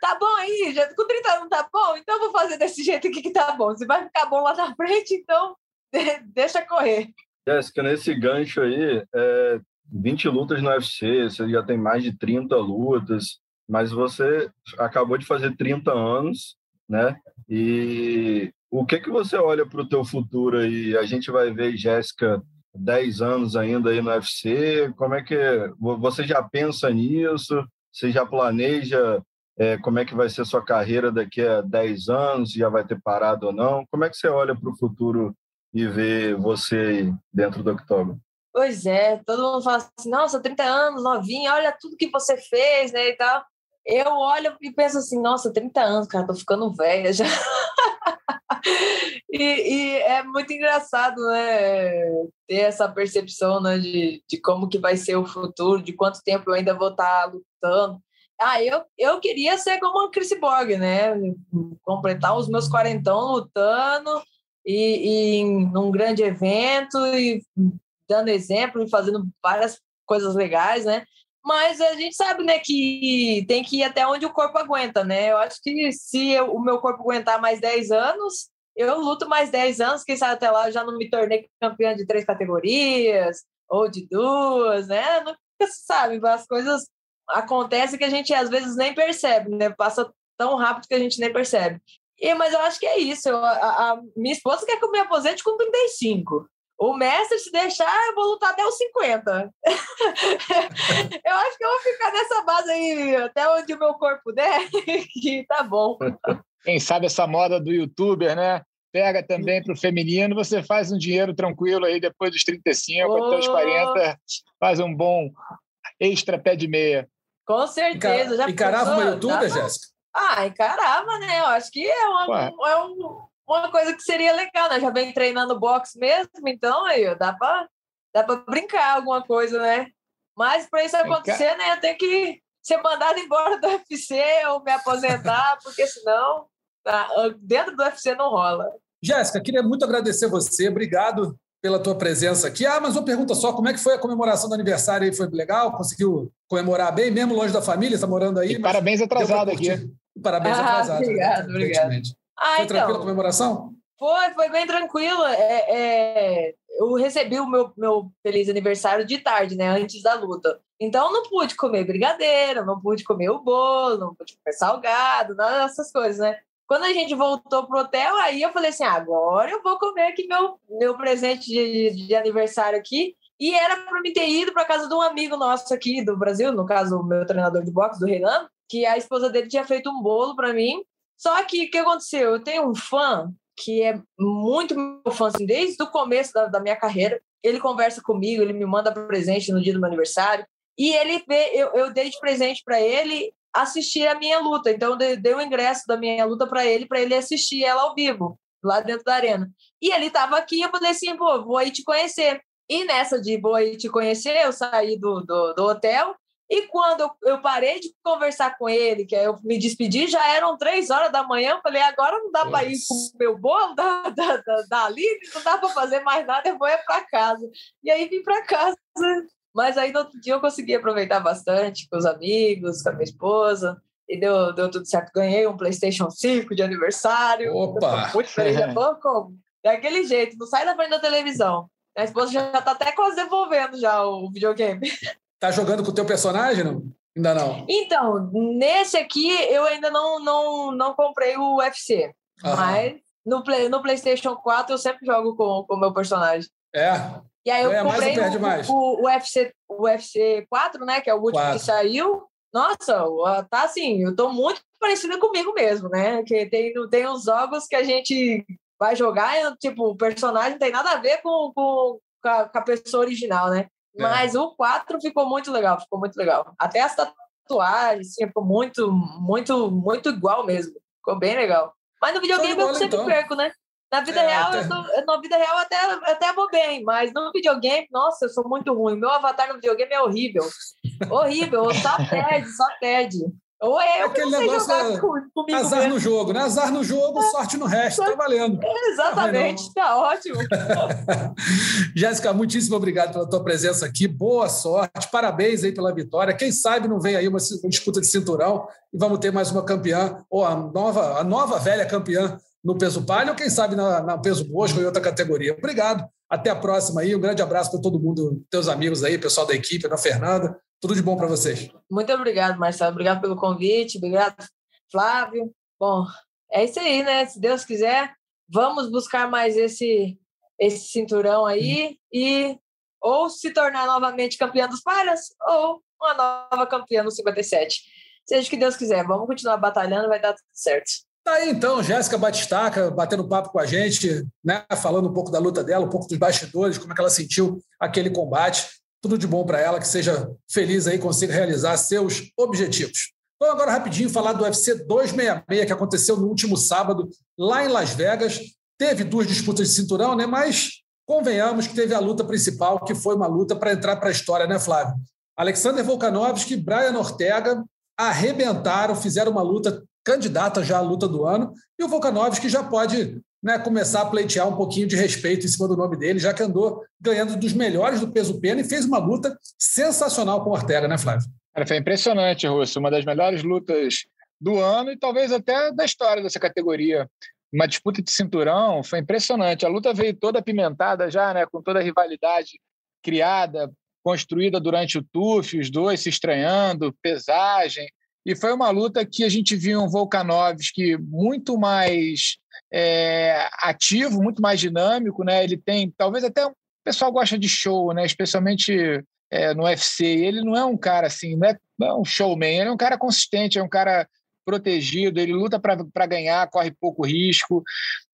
tá bom aí, já com 30 anos tá bom, então vou fazer desse jeito aqui que tá bom. Se vai ficar bom lá na frente, então [laughs] deixa correr. Jéssica, nesse gancho aí, é, 20 lutas no UFC, você já tem mais de 30 lutas, mas você acabou de fazer 30 anos, né? E o que que você olha para o teu futuro aí? A gente vai ver Jéssica 10 anos ainda aí no UFC, como é que você já pensa nisso? Você já planeja é, como é que vai ser sua carreira daqui a 10 anos? Já vai ter parado ou não? Como é que você olha para o futuro e vê você dentro do octógono? Pois é, todo mundo fala assim, nossa, 30 anos, novinha, olha tudo que você fez, né, e tal. Eu olho e penso assim, nossa, 30 anos, cara, tô ficando velha já. [laughs] e, e, é muito engraçado, né, ter essa percepção, né, de, de como que vai ser o futuro, de quanto tempo eu ainda vou estar tá lutando. Ah, eu, eu queria ser como a Chris Borg, né, completar os meus quarentão lutando e, e num grande evento e dando exemplo e fazendo várias coisas legais, né? Mas a gente sabe, né, que tem que ir até onde o corpo aguenta, né? Eu acho que se eu, o meu corpo aguentar mais 10 anos, eu luto mais 10 anos, quem sabe até lá eu já não me tornei campeã de três categorias ou de duas, né? Nunca se sabe, as coisas acontecem que a gente às vezes nem percebe, né? Passa tão rápido que a gente nem percebe. E, mas eu acho que é isso. Eu, a, a, minha esposa quer que eu me aposente com 35. O mestre, se deixar, eu vou lutar até os 50. [laughs] eu acho que eu vou ficar nessa base aí, até onde o meu corpo der, [laughs] que tá bom. Quem sabe essa moda do youtuber, né? Pega também para o feminino, você faz um dinheiro tranquilo aí depois dos 35, oh. até os 40, faz um bom extra pé de meia. Com certeza. Já encarava uma youtuber, Jéssica? Ah, encarava, né? Eu acho que é, uma, é um, uma coisa que seria legal, né? Já vem treinando boxe mesmo, então aí dá para dá para brincar alguma coisa, né? Mas para isso acontecer, né, eu tenho que ser mandado embora do [laughs] UFC ou me aposentar, porque senão tá, dentro do UFC não rola. Jéssica, queria muito agradecer você, obrigado pela tua presença aqui. Ah, mas uma pergunta só, como é que foi a comemoração do aniversário aí? Foi legal? Conseguiu comemorar bem, mesmo longe da família, está morando aí? parabéns atrasado aqui. Parabéns ah, atrasado. Obrigado, obrigado. Ah, foi então, tranquila a comemoração? Foi, foi bem tranquila. É, é, eu recebi o meu, meu feliz aniversário de tarde, né? Antes da luta. Então não pude comer brigadeiro, não pude comer o bolo, não pude comer salgado, nada dessas coisas, né? Quando a gente voltou pro hotel, aí eu falei assim: ah, agora eu vou comer aqui meu, meu presente de, de aniversário aqui. E era para mim ter ido para casa de um amigo nosso aqui do Brasil, no caso, o meu treinador de boxe, do Renan, que a esposa dele tinha feito um bolo para mim. Só que o que aconteceu? Eu tenho um fã que é muito meu fã, assim, desde o começo da, da minha carreira. Ele conversa comigo, ele me manda presente no dia do meu aniversário. E ele vê, eu, eu dei de presente para ele assistir a minha luta. Então, eu dei o ingresso da minha luta para ele, para ele assistir ela ao vivo, lá dentro da arena. E ele estava aqui, eu falei assim, pô, vou aí te conhecer. E nessa de vou aí te conhecer, eu saí do, do, do hotel e quando eu, parei de conversar com ele, que eu me despedi, já eram três horas da manhã. Eu falei, agora não dá para ir com o meu bolo da, da, da, da Aline, não dá para fazer mais nada, eu vou ir para casa. E aí vim para casa. Mas aí no outro dia eu consegui aproveitar bastante com os amigos, com a minha esposa. E deu, deu tudo certo. Ganhei um PlayStation 5 de aniversário. Opa! [laughs] Muito feliz. É como? Daquele jeito, não sai da frente da televisão. A esposa já está até quase devolvendo já o videogame. Tá jogando com o teu personagem, não? Ainda não? Então, nesse aqui eu ainda não, não, não comprei o UFC. Aham. Mas no, play, no PlayStation 4 eu sempre jogo com o meu personagem. É? E aí eu Ganha comprei mais o, mais? O, o, UFC, o UFC 4, né? Que é o último 4. que saiu. Nossa, tá assim, eu tô muito parecida comigo mesmo, né? Que tem, tem uns jogos que a gente vai jogar e, tipo, o personagem não tem nada a ver com, com, com, a, com a pessoa original, né? É. Mas o 4 ficou muito legal, ficou muito legal. Até as tatuagens, assim, ficou muito, muito, muito igual mesmo. Ficou bem legal. Mas no videogame eu sempre então. perco, né? Na vida é, real, até... eu tô, na vida real até, até vou bem, mas no videogame, nossa, eu sou muito ruim. Meu avatar no videogame é horrível. horrível, só perde, só perde. Ou é eu Aquele negócio é comigo azar mesmo. no jogo, né? Azar no jogo, é. sorte no resto, tá valendo. Exatamente, tá, tá ótimo. [laughs] Jéssica, muitíssimo obrigado pela tua presença aqui, boa sorte, parabéns aí pela vitória. Quem sabe não vem aí uma, disputa de cinturão e vamos ter mais uma campeã, ou a nova, a nova velha campeã no peso palha, ou quem sabe na, na peso mosca ou em outra categoria. Obrigado, até a próxima aí, um grande abraço para todo mundo, teus amigos aí, pessoal da equipe, a Fernanda, tudo de bom para vocês. Muito obrigado, Marcelo. Obrigado pelo convite. Obrigado, Flávio. Bom, é isso aí, né? Se Deus quiser, vamos buscar mais esse, esse cinturão aí e ou se tornar novamente campeã dos palhas ou uma nova campeã no 57. Seja o que Deus quiser. Vamos continuar batalhando, vai dar tudo certo. Tá aí então, Jéssica Batistaca batendo papo com a gente, né, falando um pouco da luta dela, um pouco dos bastidores, como é que ela sentiu aquele combate. Tudo de bom para ela, que seja feliz aí, consiga realizar seus objetivos. Vamos agora rapidinho falar do UFC 266, que aconteceu no último sábado, lá em Las Vegas. Teve duas disputas de cinturão, né? Mas convenhamos que teve a luta principal, que foi uma luta para entrar para a história, né, Flávio? Alexander Volkanovski e Brian Ortega arrebentaram, fizeram uma luta candidata já à luta do ano, e o Volkanovski já pode né, começar a pleitear um pouquinho de respeito em cima do nome dele, já que andou ganhando dos melhores do peso pena e fez uma luta sensacional com o Ortega, né, Flávio? Cara, foi impressionante, Russo. Uma das melhores lutas do ano e talvez até da história dessa categoria. Uma disputa de cinturão, foi impressionante. A luta veio toda apimentada já, né, com toda a rivalidade criada, construída durante o TUF, os dois se estranhando, pesagem. E foi uma luta que a gente viu um Volkanovski muito mais é, ativo, muito mais dinâmico, né? Ele tem, talvez até o pessoal gosta de show, né? Especialmente é, no UFC. Ele não é um cara assim, não é, não é um showman. Ele é um cara consistente, é um cara protegido. Ele luta para ganhar, corre pouco risco.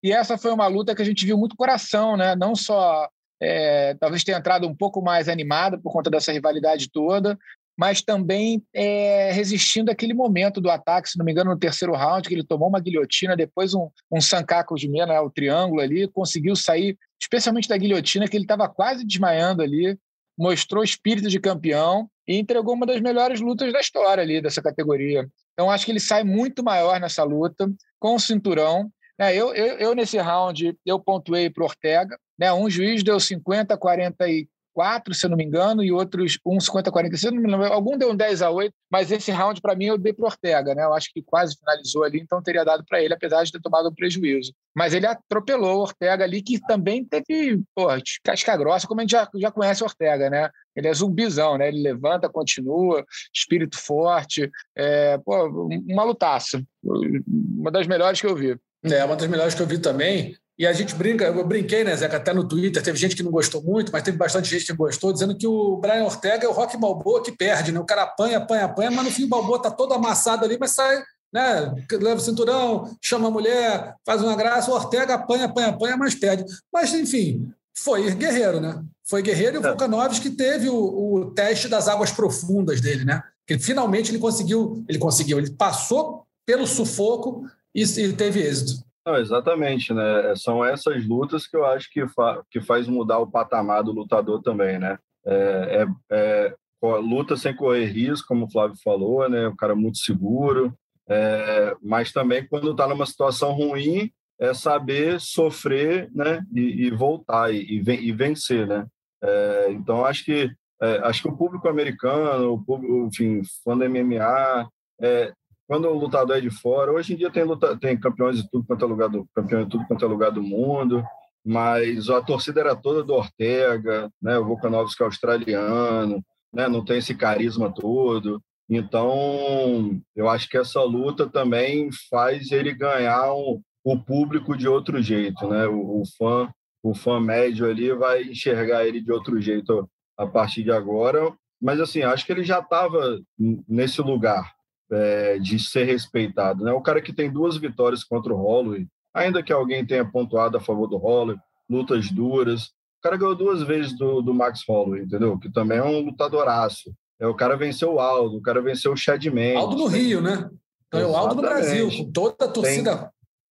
E essa foi uma luta que a gente viu muito coração, né? Não só é, talvez tenha entrado um pouco mais animada por conta dessa rivalidade toda, mas também é, resistindo àquele momento do ataque, se não me engano, no terceiro round, que ele tomou uma guilhotina, depois um, um sancaco de meia, né, o triângulo ali, conseguiu sair, especialmente da guilhotina, que ele estava quase desmaiando ali, mostrou espírito de campeão e entregou uma das melhores lutas da história ali dessa categoria. Então, acho que ele sai muito maior nessa luta, com o cinturão. É, eu, eu, eu, nesse round, eu pontuei para Ortega. Né, um juiz deu 50, 40 e 4, se eu não me engano, e outros um 50 46, não me lembro. Algum deu um 10 a 8, mas esse round para mim eu dei para Ortega, né? Eu acho que quase finalizou ali, então teria dado para ele, apesar de ter tomado um prejuízo. Mas ele atropelou o Ortega ali, que também teve, pô, casca grossa, como a gente já, já conhece o Ortega, né? Ele é zumbizão, né? Ele levanta, continua, espírito forte, é, pô, uma lutaça. Uma das melhores que eu vi. É, uma das melhores que eu vi também. E a gente brinca, eu brinquei, né, Zeca, até no Twitter, teve gente que não gostou muito, mas teve bastante gente que gostou, dizendo que o Brian Ortega é o Rock Balboa que perde, né? O cara apanha, apanha, apanha, mas no fim o Balboa tá todo amassado ali, mas sai, né? Leva o cinturão, chama a mulher, faz uma graça, o Ortega apanha, apanha, apanha, mas perde. Mas, enfim, foi guerreiro, né? Foi guerreiro e o é. Volkanovski teve o, o teste das águas profundas dele, né? Que finalmente ele conseguiu, ele conseguiu, ele passou pelo sufoco e, e teve êxito. Não, exatamente, né? São essas lutas que eu acho que, fa que faz mudar o patamar do lutador também, né? É, é, é luta sem correr risco, como o Flávio falou, né? O cara é muito seguro, é, mas também quando está numa situação ruim, é saber sofrer, né? E, e voltar e, e, vencer, né? É, então acho que é, acho que o público americano, o público, enfim, fã do MMA, é, quando o lutador é de fora, hoje em dia tem, luta, tem campeões de tudo quanto é lugar do campeão de tudo quanto é lugar do mundo, mas a torcida era toda do Ortega, né? O Volkanovski é australiano, né? Não tem esse carisma todo. Então, eu acho que essa luta também faz ele ganhar um, o público de outro jeito, né? O, o, fã, o fã médio ali vai enxergar ele de outro jeito a partir de agora. Mas assim, acho que ele já estava nesse lugar, é, de ser respeitado. Né? O cara que tem duas vitórias contra o Holloway, ainda que alguém tenha pontuado a favor do Holloway, lutas duras, o cara ganhou duas vezes do, do Max Holloway, entendeu? Que também é um lutadoraço. É, o cara venceu o Aldo, o cara venceu o Chad Mendes. Aldo no Rio, né? Então, o Aldo no Brasil, com toda a torcida.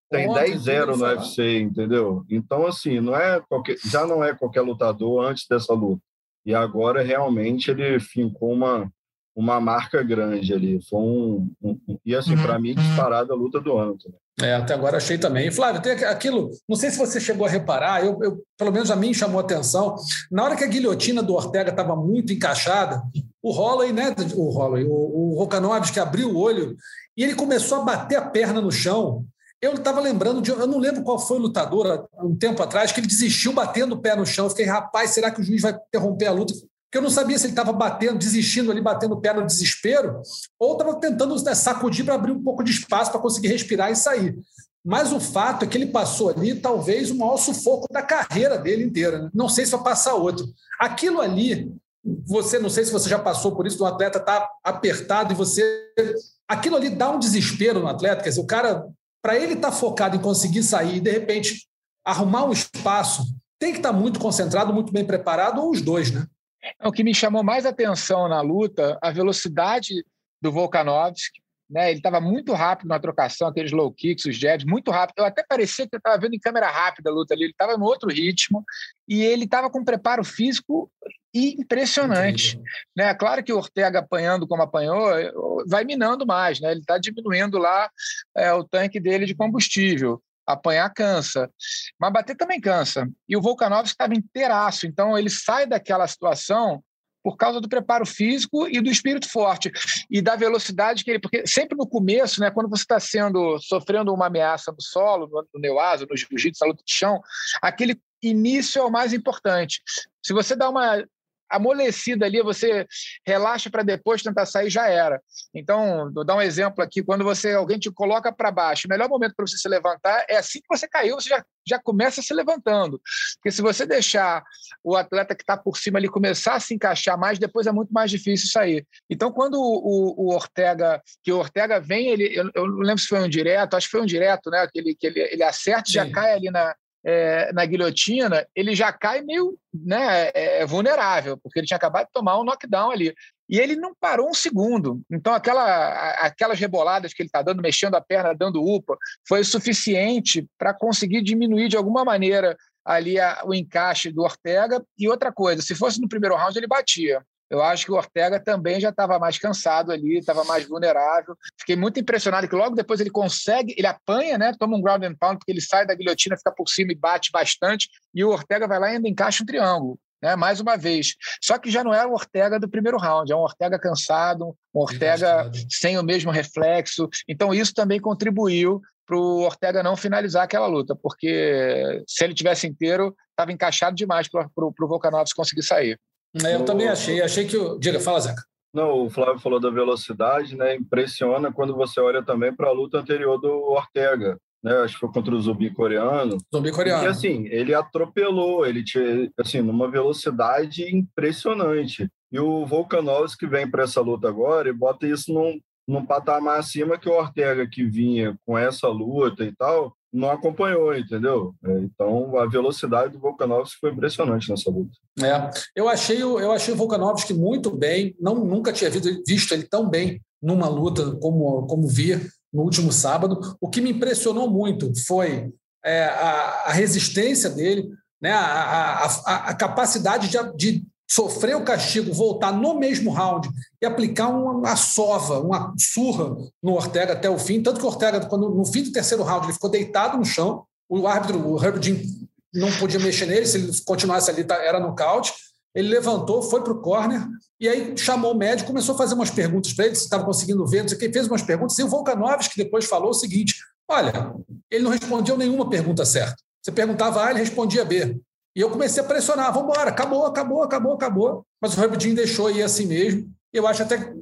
Tem, tem 10-0 no UFC, entendeu? Então, assim, não é qualquer, já não é qualquer lutador antes dessa luta. E agora, realmente, ele fincou uma, uma marca grande ali. Foi um, um e assim, uhum. para mim, disparada a luta do ano. Também. É, até agora achei também. E, Flávio, tem aquilo, não sei se você chegou a reparar, eu, eu, pelo menos a mim chamou a atenção, na hora que a guilhotina do Ortega estava muito encaixada, o Holloway, né, o Holloway, o, o que abriu o olho e ele começou a bater a perna no chão. Eu estava lembrando de, eu não lembro qual foi o lutador um tempo atrás que ele desistiu batendo o pé no chão. Eu fiquei, rapaz, será que o juiz vai interromper a luta? Porque eu não sabia se ele estava batendo, desistindo ali, batendo o pé no desespero, ou estava tentando né, sacudir para abrir um pouco de espaço para conseguir respirar e sair. Mas o fato é que ele passou ali talvez o maior sufoco da carreira dele inteira. Né? Não sei se vai passar outro. Aquilo ali, você não sei se você já passou por isso, o atleta está apertado e você. Aquilo ali dá um desespero no atleta. Quer dizer, o cara, para ele estar tá focado em conseguir sair e de repente arrumar um espaço, tem que estar tá muito concentrado, muito bem preparado, ou os dois, né? É, o que me chamou mais atenção na luta, a velocidade do Volkanovski. Né? Ele estava muito rápido na trocação, aqueles low kicks, os jabs, muito rápido. Eu até parecia que eu estava vendo em câmera rápida a luta ali. Ele estava no outro ritmo e ele estava com um preparo físico impressionante. Né? Claro que o Ortega apanhando como apanhou, vai minando mais, né? ele está diminuindo lá é, o tanque dele de combustível apanhar cansa, mas bater também cansa. E o Volkanovski estava inteiraço, então ele sai daquela situação por causa do preparo físico e do espírito forte e da velocidade que ele, porque sempre no começo, né, quando você está sendo sofrendo uma ameaça no solo, no, no neoasa, no jiu-jitsu, na luta de chão, aquele início é o mais importante. Se você dá uma amolecida ali, você relaxa para depois tentar sair, já era. Então, vou dar um exemplo aqui, quando você alguém te coloca para baixo, o melhor momento para você se levantar é assim que você caiu, você já, já começa se levantando. Porque se você deixar o atleta que está por cima ali começar a se encaixar mais, depois é muito mais difícil sair. Então, quando o, o, Ortega, que o Ortega vem, ele, eu, eu, não lembro se foi um direto, acho que foi um direto, né? Que ele, que ele, ele acerta e já cai ali na, é, na guilhotina, ele já cai meio né, é, é, vulnerável, porque ele tinha acabado de tomar um knockdown ali. E ele não parou um segundo. Então, aquela, aquelas reboladas que ele está dando, mexendo a perna, dando upa, foi suficiente para conseguir diminuir de alguma maneira ali a, o encaixe do Ortega. E outra coisa, se fosse no primeiro round, ele batia eu acho que o Ortega também já estava mais cansado ali, estava mais vulnerável. Fiquei muito impressionado que logo depois ele consegue, ele apanha, né? Toma um ground and pound, porque ele sai da guilhotina, fica por cima e bate bastante, e o Ortega vai lá e ainda encaixa um triângulo. né? mais uma vez. Só que já não é o Ortega do primeiro round, é um Ortega cansado, um Ortega sem o mesmo reflexo. Então, isso também contribuiu para o Ortega não finalizar aquela luta, porque se ele tivesse inteiro, estava encaixado demais para o Volkanovski conseguir sair. É, eu também achei. Achei que. O... Diga, fala, Zeca. Não, o Flávio falou da velocidade, né? Impressiona quando você olha também para a luta anterior do Ortega né? Acho que foi contra o zumbi coreano. Zumbi coreano. E assim, ele atropelou, ele tinha, assim, numa velocidade impressionante. E o Volkanovski vem para essa luta agora e bota isso num, num patamar acima que o Ortega, que vinha com essa luta e tal, não acompanhou, entendeu? É, então, a velocidade do Volkanovski foi impressionante nessa luta. É, eu achei, eu achei o Volkanovski muito bem, não, nunca tinha visto ele tão bem numa luta como, como vi no último sábado. O que me impressionou muito foi é, a, a, resistência dele, né, a, a, a capacidade de, de, sofrer o castigo, voltar no mesmo round e aplicar uma sova, uma surra no Ortega até o fim. Tanto que o Ortega, quando, no fim do terceiro round, ele ficou deitado no chão. O árbitro, o Herb Jean, não podia mexer nele, se ele continuasse ali, tá, era nocaute. Ele levantou, foi para o corner e aí chamou o médico, começou a fazer umas perguntas para ele, se estava conseguindo ver, não sei o que, fez umas perguntas. E o Volkanovski depois falou o seguinte: olha, ele não respondeu nenhuma pergunta certa. Você perguntava A, ele respondia B. E eu comecei a pressionar: vamos embora, acabou, acabou, acabou, acabou. Mas o Herbert deixou ir assim mesmo. Eu acho até.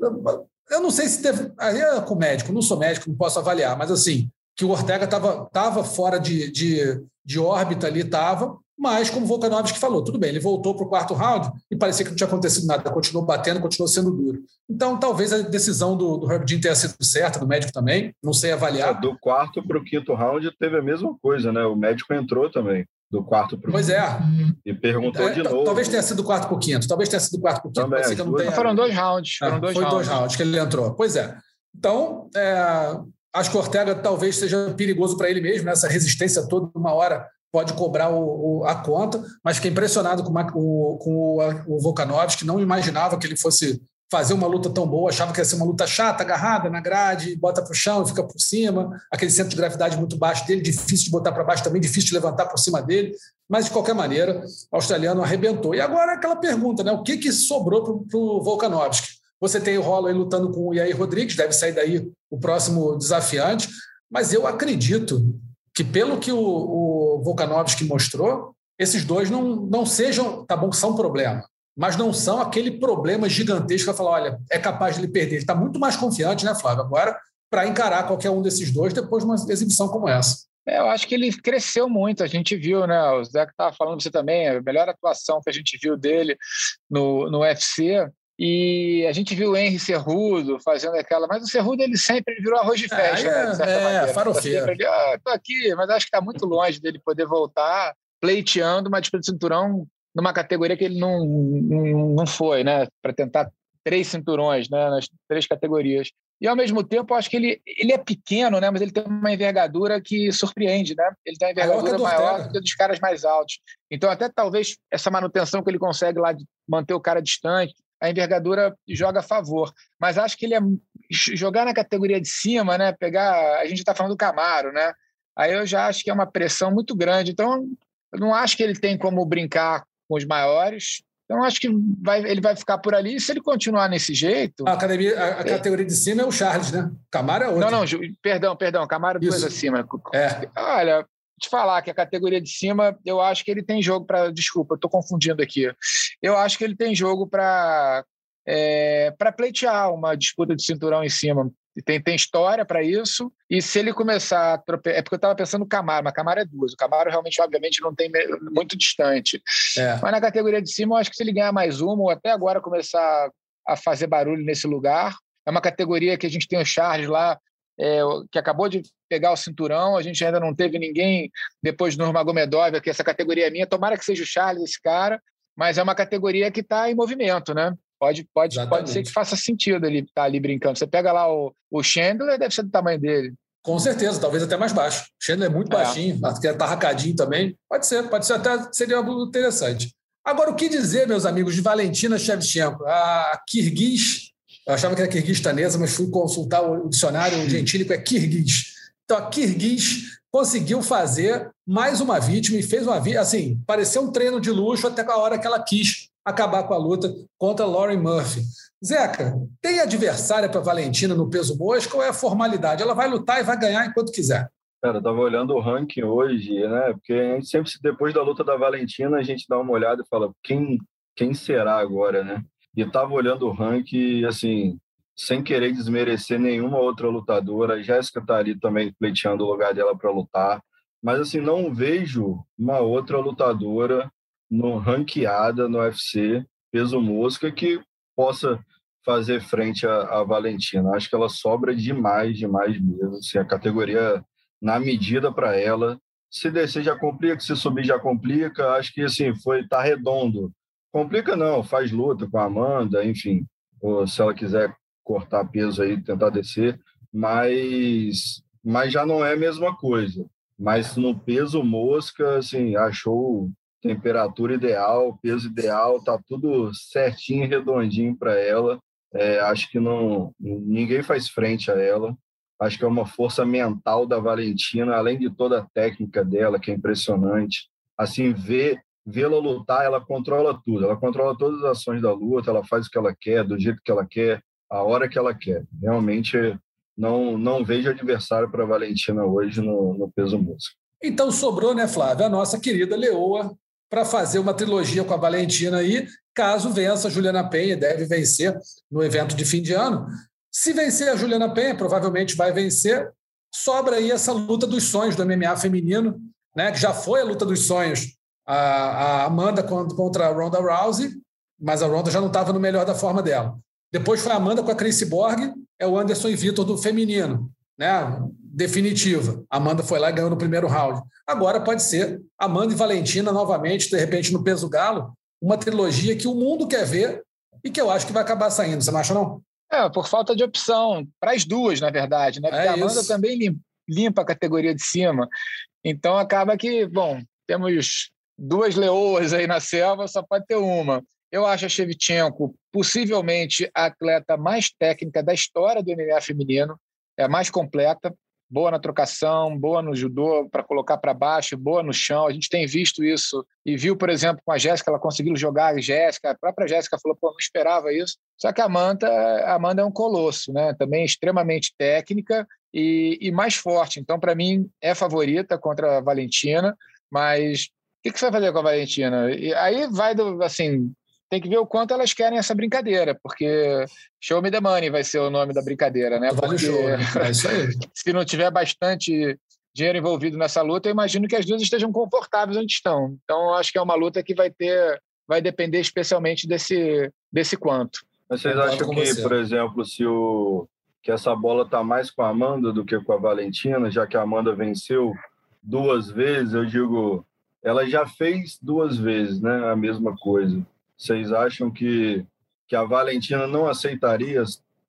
Eu não sei se teve. Aí é com médico, não sou médico, não posso avaliar, mas assim, que o Ortega estava tava fora de, de, de órbita ali, estava, mas, como o Volkanovski falou, tudo bem, ele voltou para o quarto round e parecia que não tinha acontecido nada, continuou batendo, continuou sendo duro. Então, talvez a decisão do, do Herb Dean tenha sido certa, do médico também, não sei avaliar. É, do quarto para o quinto round teve a mesma coisa, né? O médico entrou também do quarto para o Pois é. E perguntou é, de novo. Talvez tenha sido do quarto para o quinto. Talvez tenha sido do quarto para o quinto. Também, que tenha... Foram dois rounds. Foram é, dois foi rounds. dois rounds que ele entrou. Pois é. Então, é, acho que o Ortega talvez seja perigoso para ele mesmo, nessa resistência toda, uma hora pode cobrar o, o, a conta, mas fiquei impressionado com, o, com o, Volkanovski, não imaginava que ele fosse fazer uma luta tão boa, achava que ia ser uma luta chata, agarrada na grade, bota para o chão, fica por cima, aquele centro de gravidade muito baixo dele, difícil de botar para baixo também, difícil de levantar por cima dele, mas de qualquer maneira, o australiano arrebentou. E agora aquela pergunta, né? O que, que sobrou para o Volkanovski? Você tem o Holloway lutando com o Yair Rodrigues, deve sair daí o próximo desafiante, mas eu acredito que pelo que o, o Volkanovski mostrou, esses dois não, não sejam, tá bom, são problema, mas não são aquele problema gigantesco que falar, olha, é capaz de ele perder. Ele está muito mais confiante, né, Flávio, agora, para encarar qualquer um desses dois depois de uma exibição como essa. É, eu acho que ele cresceu muito, a gente viu, né? O Zé que estava falando você também, a melhor atuação que a gente viu dele no, no UFC e a gente viu o Henry Cerrudo fazendo aquela, mas o Cerrudo ele sempre virou arroz de festa, é, né, de certa é, maneira. farofeiro. Ele, ah, tô aqui, mas acho que está muito longe dele poder voltar pleiteando uma disputa de cinturão numa categoria que ele não, não, não foi, né? Para tentar três cinturões, né? Nas três categorias. E ao mesmo tempo, acho que ele, ele é pequeno, né? Mas ele tem uma envergadura que surpreende, né? Ele tem uma envergadura maior do que dos caras mais altos. Então, até talvez essa manutenção que ele consegue lá de manter o cara distante, a envergadura joga a favor. Mas acho que ele é jogar na categoria de cima, né? Pegar, a gente está falando do Camaro, né? Aí eu já acho que é uma pressão muito grande. Então, eu não acho que ele tem como brincar com os maiores. Então, acho que vai, ele vai ficar por ali. E se ele continuar nesse jeito. A, academia, a, a categoria de cima é o Charles, né? Camaro é outro. Não, não, perdão, perdão. Camaro é duas acima. É. Olha, te falar que a categoria de cima, eu acho que ele tem jogo para. Desculpa, estou confundindo aqui. Eu acho que ele tem jogo para é, para pleitear uma disputa de cinturão em cima. Tem, tem história para isso. E se ele começar a tropeçar. É porque eu estava pensando no Camaro, mas Camaro é duas. O Camaro realmente, obviamente, não tem muito distante. É. Mas na categoria de cima, eu acho que se ele ganhar mais uma, ou até agora começar a fazer barulho nesse lugar. É uma categoria que a gente tem o Charles lá, é, que acabou de pegar o cinturão. A gente ainda não teve ninguém depois do Nurmagomedov, que essa categoria é minha. Tomara que seja o Charles esse cara, mas é uma categoria que está em movimento, né? Pode, pode, pode ser que faça sentido ele estar tá ali brincando. Você pega lá o, o Chandler, deve ser do tamanho dele. Com certeza, talvez até mais baixo. O Chandler é muito é. baixinho, está racadinho também. Pode ser, pode ser até seria algo interessante. Agora, o que dizer, meus amigos, de Valentina Shevchenko? A Kirguiz eu achava que era kirguistanesa, mas fui consultar o dicionário, o [laughs] gentílico é kirguiz. Então, a Kirguiz conseguiu fazer mais uma vítima e fez uma vítima, assim, pareceu um treino de luxo até a hora que ela quis acabar com a luta contra Lauren Murphy. Zeca, tem adversária para Valentina no peso mosca ou é formalidade? Ela vai lutar e vai ganhar enquanto quiser. Cara, eu tava olhando o ranking hoje, né? Porque a gente sempre, depois da luta da Valentina, a gente dá uma olhada e fala quem, quem será agora, né? E tava olhando o ranking, assim, sem querer desmerecer nenhuma outra lutadora. Jéssica tá ali também pleiteando o lugar dela para lutar. Mas, assim, não vejo uma outra lutadora no ranqueada no UFC peso mosca que possa fazer frente à, Valentina. Acho que ela sobra demais, demais mesmo. Assim, a categoria na medida para ela. Se descer já complica, se subir já complica. Acho que assim foi tá redondo. Complica não, faz luta com a Amanda, enfim. Ou se ela quiser cortar peso aí, tentar descer, mas mas já não é a mesma coisa. Mas no peso mosca, assim, achou temperatura ideal, peso ideal, tá tudo certinho, redondinho para ela. É, acho que não ninguém faz frente a ela. Acho que é uma força mental da Valentina, além de toda a técnica dela, que é impressionante. Assim, ver vê-la lutar, ela controla tudo. Ela controla todas as ações da luta, ela faz o que ela quer, do jeito que ela quer, a hora que ela quer. Realmente não não vejo adversário para a Valentina hoje no, no peso músico. Então sobrou, né, Flávia, a nossa querida Leoa para fazer uma trilogia com a Valentina aí, caso vença a Juliana Penha, deve vencer no evento de fim de ano. Se vencer a Juliana Penha, provavelmente vai vencer. Sobra aí essa luta dos sonhos do MMA feminino, né? que já foi a luta dos sonhos, a, a Amanda contra a Ronda Rousey, mas a Ronda já não estava no melhor da forma dela. Depois foi a Amanda com a Chris Borg, é o Anderson e Vitor do feminino, né? definitiva. Amanda foi lá e ganhou no primeiro round. Agora pode ser Amanda e Valentina novamente, de repente no peso galo, uma trilogia que o mundo quer ver e que eu acho que vai acabar saindo. Você não acha, não? É, por falta de opção, para as duas, na verdade, né? Porque é a Amanda isso. também limpa a categoria de cima. Então acaba que, bom, temos duas leoas aí na selva, só pode ter uma. Eu acho a Shevchenko possivelmente a atleta mais técnica da história do MMA feminino, é a mais completa boa na trocação, boa no judô para colocar para baixo, boa no chão. A gente tem visto isso e viu, por exemplo, com a Jéssica, ela conseguiu jogar a Jéssica. A própria Jéssica falou, pô, não esperava isso. Só que a Amanda, a Amanda é um colosso, né? Também extremamente técnica e, e mais forte. Então, para mim, é favorita contra a Valentina, mas o que, que você vai fazer com a Valentina? E aí vai do, assim, tem que ver o quanto elas querem essa brincadeira, porque Show Me the Money vai ser o nome da brincadeira, né? Vale porque show, né? é isso aí. [laughs] se não tiver bastante dinheiro envolvido nessa luta, eu imagino que as duas estejam confortáveis onde estão. Então, acho que é uma luta que vai ter, vai depender especialmente desse, desse quanto. Mas vocês acham que, você. por exemplo, se o que essa bola está mais com a Amanda do que com a Valentina, já que a Amanda venceu duas vezes, eu digo, ela já fez duas vezes, né, a mesma coisa. Vocês acham que, que a Valentina não aceitaria?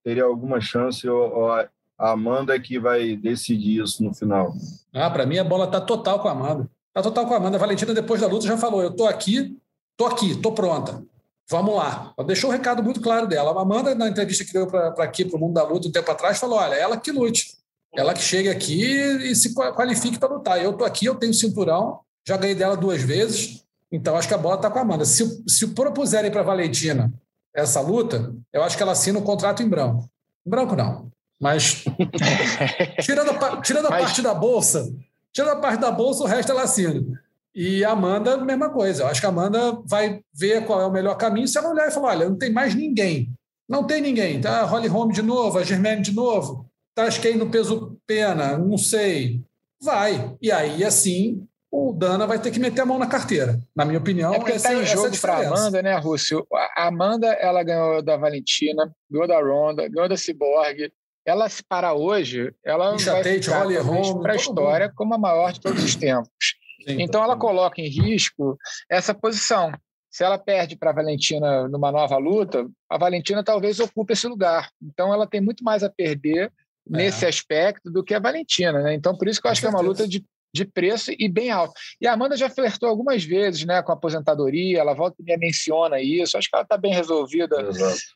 Teria alguma chance ou, ou a Amanda é que vai decidir isso no final? Ah, para mim a bola está total com a Amanda. Está total com a Amanda. A Valentina, depois da luta, já falou: eu estou aqui, estou aqui, estou pronta. Vamos lá. Ela deixou um recado muito claro dela. A Amanda, na entrevista que deu para aqui, para o Mundo da Luta, um tempo atrás, falou: olha, ela que lute. Ela que chegue aqui e se qualifique para lutar. Eu estou aqui, eu tenho cinturão, já ganhei dela duas vezes. Então, acho que a bola está com a Amanda. Se, se propuserem para a Valentina essa luta, eu acho que ela assina o um contrato em branco. Em branco, não. Mas, [laughs] tirando, a, tirando a Mas... parte da bolsa, tirando a parte da bolsa, o resto ela assina. E a Amanda, mesma coisa. Eu acho que a Amanda vai ver qual é o melhor caminho. Se ela olhar e falar: olha, não tem mais ninguém. Não tem ninguém. Tá Holly Holm de novo, a Germaine de novo. Tá Skay no peso pena, não sei. Vai. E aí, assim, o Dana vai ter que meter a mão na carteira. Na minha opinião, é porque está em jogo para a Amanda, né, Rússio? A Amanda, ela ganhou da Valentina, ganhou da Ronda, ganhou da Cyborg. Ela, se parar hoje, ela Isha vai Tate, ficar para a história mundo. como a maior de todos os tempos. Sim, então, ela coloca em risco essa posição. Se ela perde para a Valentina numa nova luta, a Valentina talvez ocupe esse lugar. Então, ela tem muito mais a perder é. nesse aspecto do que a Valentina. Né? Então, por isso que eu acho que é uma luta de de preço e bem alto. E a Amanda já flertou algumas vezes né, com a aposentadoria, ela volta e menciona isso. Acho que ela está bem resolvida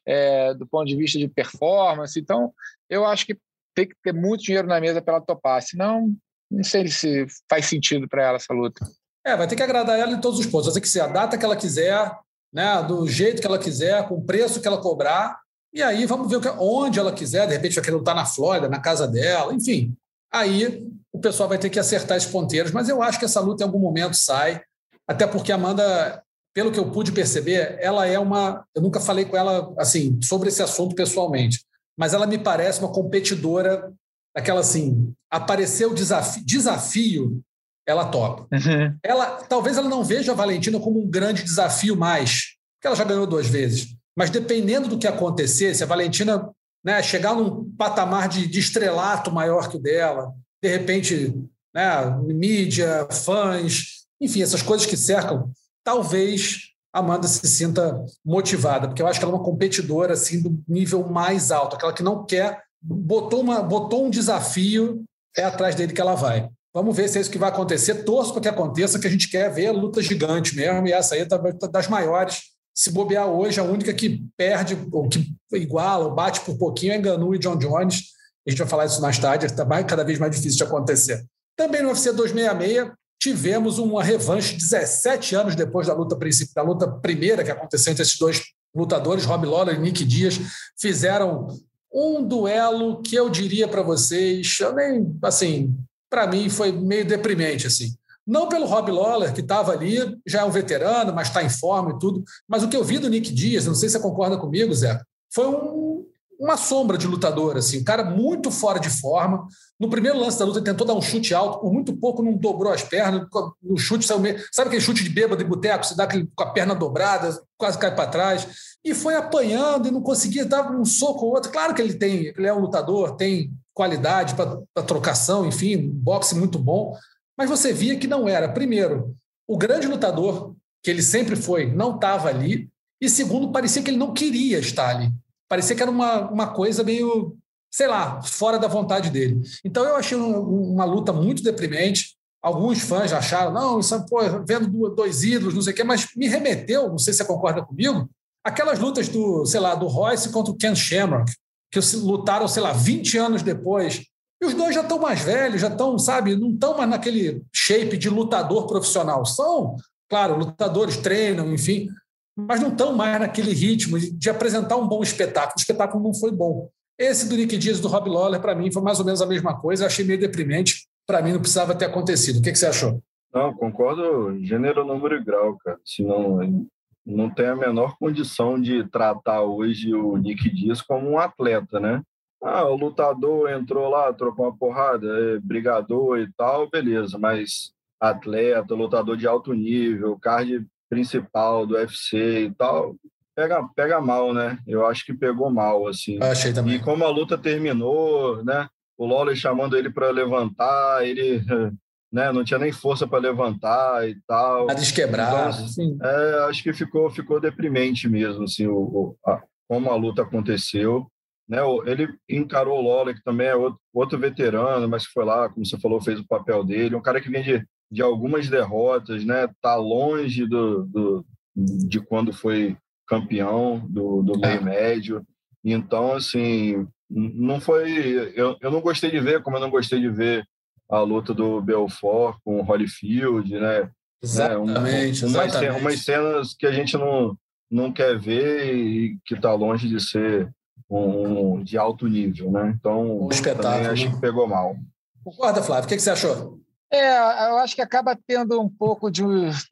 é, do ponto de vista de performance. Então, eu acho que tem que ter muito dinheiro na mesa para ela topar, senão não sei se faz sentido para ela essa luta. É, vai ter que agradar ela em todos os pontos. Vai ter que ser a data que ela quiser, né, do jeito que ela quiser, com o preço que ela cobrar. E aí vamos ver onde ela quiser. De repente vai querer lutar na Flórida, na casa dela, enfim. Aí o pessoal vai ter que acertar esses ponteiros. Mas eu acho que essa luta em algum momento sai. Até porque a Amanda, pelo que eu pude perceber, ela é uma. Eu nunca falei com ela assim sobre esse assunto pessoalmente, mas ela me parece uma competidora aquela assim, apareceu desafio, desafio ela topa. Uhum. Ela, talvez ela não veja a Valentina como um grande desafio mais, porque ela já ganhou duas vezes. Mas dependendo do que acontecer, se a Valentina né, chegar num patamar de, de estrelato maior que o dela, de repente, né, mídia, fãs, enfim, essas coisas que cercam, talvez Amanda se sinta motivada, porque eu acho que ela é uma competidora assim do nível mais alto, aquela que não quer botou, uma, botou um desafio, é atrás dele que ela vai. Vamos ver se é isso que vai acontecer. Torço para que aconteça, que a gente quer ver a luta gigante mesmo, e essa aí tá das maiores. Se bobear hoje, a única que perde, ou que iguala, ou bate por pouquinho é Enganu e John Jones. A gente vai falar isso mais tarde, está cada vez mais difícil de acontecer. Também no UFC 266, tivemos uma revanche 17 anos depois da luta da luta primeira que aconteceu entre esses dois lutadores, Rob Lawler e Nick Dias, fizeram um duelo que eu diria para vocês, eu nem, assim, para mim foi meio deprimente, assim. Não pelo Rob Lawler, que estava ali, já é um veterano, mas está em forma e tudo, mas o que eu vi do Nick Dias, não sei se você concorda comigo, Zé, foi um, uma sombra de lutador, assim, um cara muito fora de forma. No primeiro lance da luta, ele tentou dar um chute alto, por muito pouco não dobrou as pernas, no chute saiu meio... Sabe aquele chute de bêbado de boteco? Você dá aquele, com a perna dobrada, quase cai para trás e foi apanhando e não conseguia dar um soco ou outro. Claro que ele tem, ele é um lutador, tem qualidade para trocação, enfim, um boxe muito bom, mas você via que não era, primeiro, o grande lutador que ele sempre foi, não estava ali, e segundo, parecia que ele não queria estar ali. Parecia que era uma, uma coisa meio, sei lá, fora da vontade dele. Então eu achei um, uma luta muito deprimente. Alguns fãs acharam, não, isso é, pô, vendo dois ídolos, não sei o quê, mas me remeteu, não sei se você concorda comigo, Aquelas lutas do, sei lá, do Royce contra o Ken Shamrock, que lutaram, sei lá, 20 anos depois. E os dois já estão mais velhos, já estão, sabe, não estão mais naquele shape de lutador profissional. São, claro, lutadores treinam, enfim, mas não estão mais naquele ritmo de apresentar um bom espetáculo. O espetáculo não foi bom. Esse do Nick Dias e do Rob Lawler, para mim, foi mais ou menos a mesma coisa. Eu achei meio deprimente. Para mim, não precisava ter acontecido. O que, que você achou? Não, concordo gênero, número e grau, cara. Senão, não tem a menor condição de tratar hoje o Nick Dias como um atleta, né? Ah, o lutador entrou lá, trocou uma porrada, é brigador e tal, beleza, mas atleta, lutador de alto nível, card principal do UFC e tal, pega, pega mal, né? Eu acho que pegou mal, assim. Eu achei também. E como a luta terminou, né? O Lawler chamando ele para levantar, ele [laughs] né? Não tinha nem força para levantar e tal. Nada desquebrado. Então, é, acho que ficou, ficou deprimente mesmo, assim, o, o a, como a luta aconteceu. Né? Ele encarou o Lola, que também é outro, outro veterano, mas foi lá, como você falou, fez o papel dele. Um cara que vem de, de algumas derrotas, né? Tá longe do, do de quando foi campeão do, do meio é. médio. Então, assim, não foi. Eu, eu não gostei de ver, como eu não gostei de ver a luta do Belfort com o Holyfield, né? Exatamente, né? Um, exatamente. Umas cenas que a gente não, não quer ver e que está longe de ser um, de alto nível, né? Então, um espetáculo. acho que pegou mal. Concorda, Flávio? O que, que você achou? É, eu acho que acaba tendo um pouco de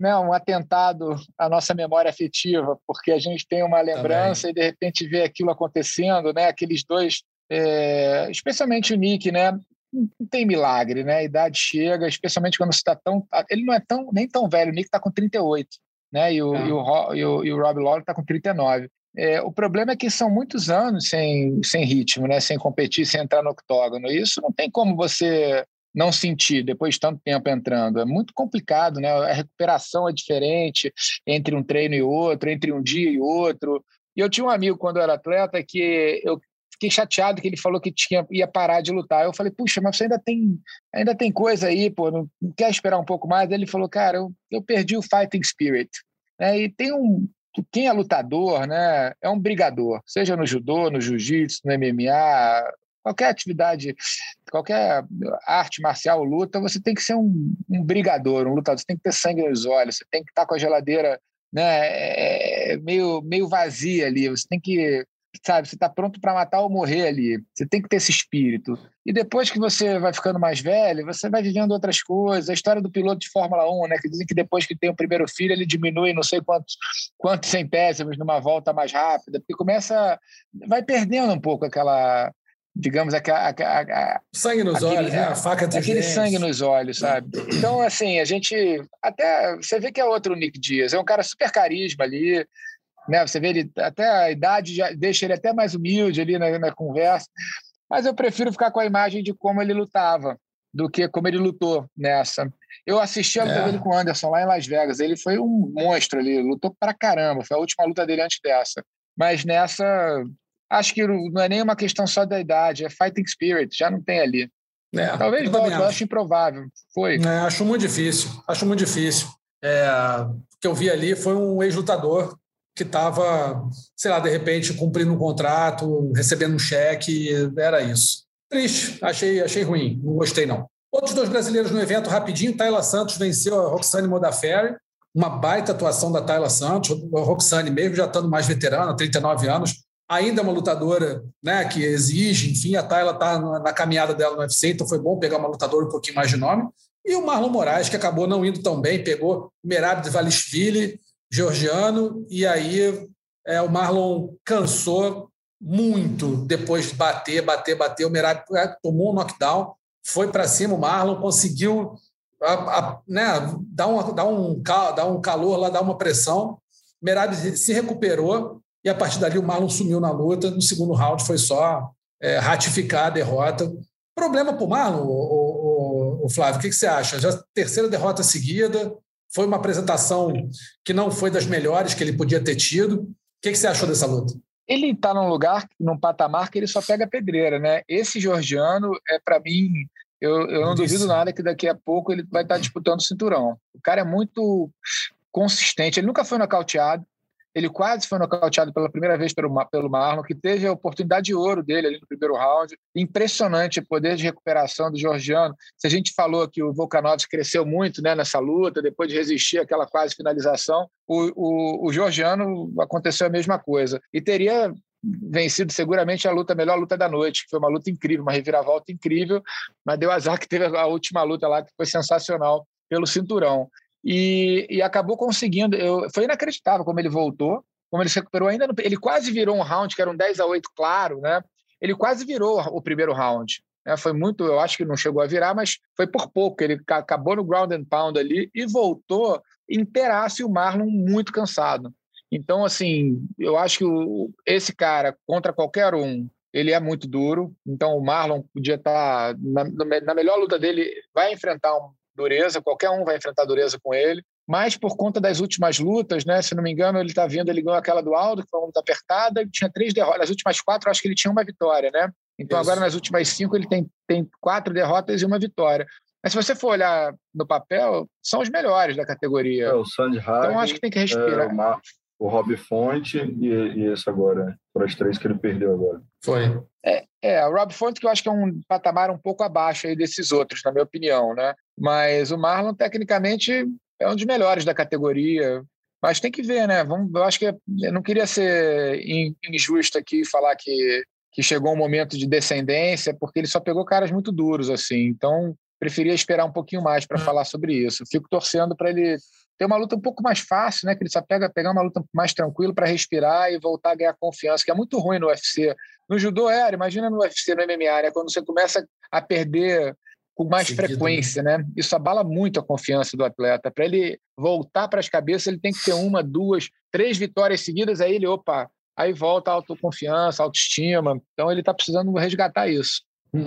né, um atentado à nossa memória afetiva, porque a gente tem uma lembrança Também. e de repente vê aquilo acontecendo, né? Aqueles dois, é, especialmente o Nick, né? não tem milagre, né? A idade chega, especialmente quando você está tão. Ele não é tão, nem tão velho, o Nick está com 38, né? E o, é. e o, e o, e o Rob Lawler está com 39. É, o problema é que são muitos anos sem, sem ritmo, né? Sem competir, sem entrar no octógono. Isso não tem como você não sentir depois de tanto tempo entrando. É muito complicado, né? A recuperação é diferente entre um treino e outro, entre um dia e outro. E eu tinha um amigo quando eu era atleta que eu fiquei chateado que ele falou que tinha, ia parar de lutar. Eu falei, puxa, mas você ainda tem, ainda tem coisa aí, pô, não, não quer esperar um pouco mais? Ele falou, cara, eu, eu perdi o fighting spirit. É, e tem um. Quem é lutador, né, é um brigador, seja no judô, no jiu-jitsu, no MMA, qualquer atividade, qualquer arte marcial, luta, você tem que ser um, um brigador, um lutador, você tem que ter sangue nos olhos, você tem que estar com a geladeira né, é, meio, meio vazia ali, você tem que sabe, você está pronto para matar ou morrer ali. Você tem que ter esse espírito. E depois que você vai ficando mais velho, você vai vivendo outras coisas. A história do piloto de Fórmula 1, né, que dizem que depois que tem o primeiro filho, ele diminui não sei quantos, quantos centésimos numa volta mais rápida, porque começa. vai perdendo um pouco aquela. Digamos, aquela. Sangue nos aquele, olhos, né? A faca de Aquele sangue nos olhos, sabe? Então, assim, a gente. Até. Você vê que é outro Nick Dias. É um cara super carisma ali né? Você vê ele até a idade já deixa ele até mais humilde ali na, na conversa, mas eu prefiro ficar com a imagem de como ele lutava do que como ele lutou nessa. Eu assisti a luta é. dele com o Anderson lá em Las Vegas. Ele foi um monstro ali, lutou pra caramba. Foi a última luta dele antes dessa. Mas nessa, acho que não é nem uma questão só da idade, é fighting spirit, já não tem ali. É, Talvez volte, eu acho improvável. Foi. É, acho muito difícil. Acho muito difícil. É, o que eu vi ali foi um ex-lutador que estava, sei lá, de repente cumprindo um contrato, recebendo um cheque, era isso. Triste, achei, achei ruim, não gostei não. Outros dois brasileiros no evento, rapidinho, Tayla Santos venceu a Roxane Modafferi, uma baita atuação da Tayla Santos, a Roxane mesmo já estando mais veterana, 39 anos, ainda é uma lutadora né, que exige, enfim, a Tayla está na caminhada dela no UFC, então foi bom pegar uma lutadora um pouquinho mais de nome. E o Marlon Moraes, que acabou não indo tão bem, pegou Merab de Valishvili, georgiano, e aí é, o Marlon cansou muito depois de bater, bater, bater. O Merab é, tomou um knockdown, foi para cima, o Marlon conseguiu a, a, né, dar, uma, dar, um, dar um calor lá, dar uma pressão. Merab se recuperou e a partir dali o Marlon sumiu na luta. No segundo round foi só é, ratificar a derrota. Problema para o Marlon, o, o, Flávio, o que, que você acha? Já terceira derrota seguida, foi uma apresentação que não foi das melhores que ele podia ter tido. O que, que você achou dessa luta? Ele está num lugar, num patamar que ele só pega pedreira, né? Esse georgiano é para mim, eu, eu não duvido nada que daqui a pouco ele vai estar tá disputando o cinturão. O cara é muito consistente, ele nunca foi nocauteado, ele quase foi nocauteado pela primeira vez pelo, pelo Marlon, que teve a oportunidade de ouro dele ali no primeiro round. Impressionante o poder de recuperação do Georgiano. Se a gente falou que o Volkanovski cresceu muito né, nessa luta, depois de resistir àquela quase finalização, o, o, o Georgiano aconteceu a mesma coisa. E teria vencido seguramente a luta, a melhor luta da noite, que foi uma luta incrível, uma reviravolta incrível, mas deu azar que teve a última luta lá, que foi sensacional, pelo cinturão e, e acabou conseguindo. Eu, foi inacreditável como ele voltou, como ele se recuperou ainda. No, ele quase virou um round, que era um 10 a 8, claro, né? Ele quase virou o primeiro round. Né? Foi muito, eu acho que não chegou a virar, mas foi por pouco. Ele acabou no ground and pound ali e voltou inteiraço e o Marlon muito cansado. Então, assim, eu acho que o, esse cara, contra qualquer um, ele é muito duro. Então, o Marlon podia estar, tá na, na melhor luta dele, vai enfrentar um dureza, qualquer um vai enfrentar dureza com ele. Mas por conta das últimas lutas, né? Se não me engano, ele está vindo, ele ganhou aquela do Aldo, que foi uma luta apertada, ele tinha três derrotas. Nas últimas quatro, acho que ele tinha uma vitória, né? Então Isso. agora nas últimas cinco ele tem, tem quatro derrotas e uma vitória. Mas se você for olhar no papel, são os melhores da categoria. É, o Sandy Hardy, Então acho que tem que respirar. É, o, o Rob Fonte e, e esse agora, para as três que ele perdeu agora. Foi. É, é, o Rob Fonte que eu acho que é um patamar um pouco abaixo aí desses outros, na minha opinião, né? Mas o Marlon, tecnicamente, é um dos melhores da categoria. Mas tem que ver, né? Vamos, eu acho que eu não queria ser injusto aqui e falar que, que chegou um momento de descendência, porque ele só pegou caras muito duros, assim. Então, preferia esperar um pouquinho mais para hum. falar sobre isso. Fico torcendo para ele ter uma luta um pouco mais fácil, né? Que ele só pega pegar uma luta mais tranquila para respirar e voltar a ganhar confiança, que é muito ruim no UFC. No judô era, imagina no UFC, no MMA, né? Quando você começa a perder com mais Seguido, né? frequência, né? né? Isso abala muito a confiança do atleta. Para ele voltar para as cabeças, ele tem que ter uma, duas, três vitórias seguidas, aí ele, opa, aí volta a autoconfiança, a autoestima. Então ele está precisando resgatar isso.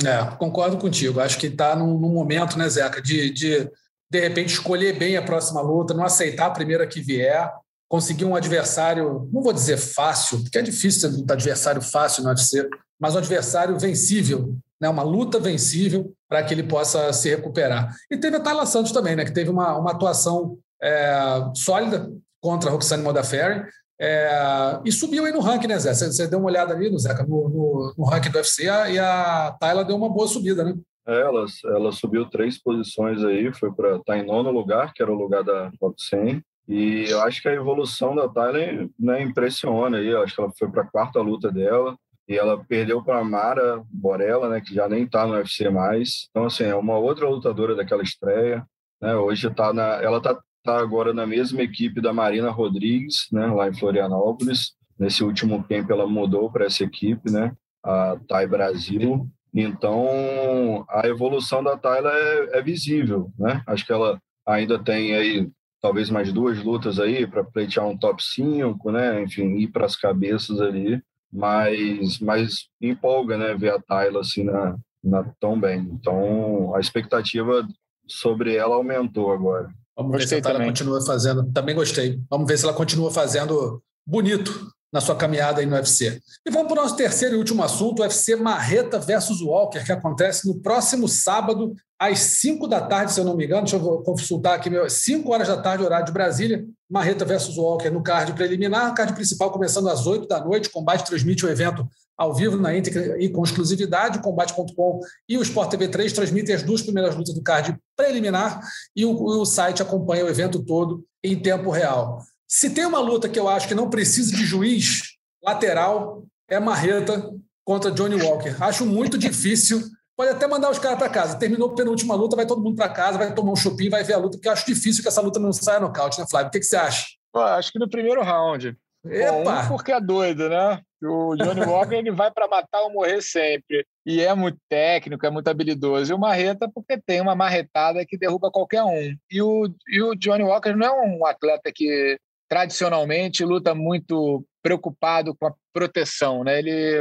É, concordo contigo. Acho que está num, num, momento, né, Zeca, de, de de repente escolher bem a próxima luta, não aceitar a primeira que vier, conseguir um adversário, não vou dizer fácil, porque é difícil ter um adversário fácil no UFC, mas um adversário vencível, né? uma luta vencível para que ele possa se recuperar. E teve a Tayla Santos também, né? que teve uma, uma atuação é, sólida contra a Roxane Modafferi, É, e subiu aí no ranking, né, Zé? Você, você deu uma olhada ali no Zeca, no, no, no ranking do UFC, e a Tayla deu uma boa subida, né? É, ela, ela subiu três posições aí, foi para estar tá em nono lugar, que era o lugar da top 100. E eu acho que a evolução da Tayla né, impressiona aí. Eu acho que ela foi para a quarta luta dela e ela perdeu para Mara Borella, né, que já nem está no UFC mais. Então, assim, é uma outra lutadora daquela estreia. Né? Hoje tá na, ela está tá agora na mesma equipe da Marina Rodrigues, né, lá em Florianópolis. Nesse último tempo ela mudou para essa equipe, né, a Thai Brasil. Então, a evolução da Tayla é, é, visível, né? Acho que ela ainda tem aí talvez mais duas lutas aí para pleitear um top 5, né? Enfim, ir para as cabeças ali, mas, mas empolga, né? Ver a Tayla assim na, na tão bem. Então, a expectativa sobre ela aumentou agora. Vamos ver gostei se a Tayla continua fazendo. Também gostei. Vamos ver se ela continua fazendo bonito na sua caminhada aí no UFC. E vamos para o nosso terceiro e último assunto, UFC Marreta versus Walker, que acontece no próximo sábado, às 5 da tarde, se eu não me engano. Deixa eu consultar aqui, 5 horas da tarde, horário de Brasília. Marreta versus Walker no card preliminar, card principal começando às 8 da noite. Combate transmite o evento ao vivo na íntegra e com exclusividade. O Combate.com e o Sport TV 3 transmitem as duas primeiras lutas do card preliminar e o, o site acompanha o evento todo em tempo real. Se tem uma luta que eu acho que não precisa de juiz lateral, é Marreta contra Johnny Walker. Acho muito difícil. Pode até mandar os caras para casa. Terminou a penúltima luta, vai todo mundo para casa, vai tomar um chupim, vai ver a luta, porque eu acho difícil que essa luta não saia nocaute, né, Flávio? O que, que você acha? Pô, acho que no primeiro round. Epa! um porque é doido, né? O Johnny Walker ele vai para matar ou morrer sempre. E é muito técnico, é muito habilidoso. E o Marreta, porque tem uma marretada que derruba qualquer um. E o, e o Johnny Walker não é um atleta que tradicionalmente luta muito preocupado com a proteção, né? Ele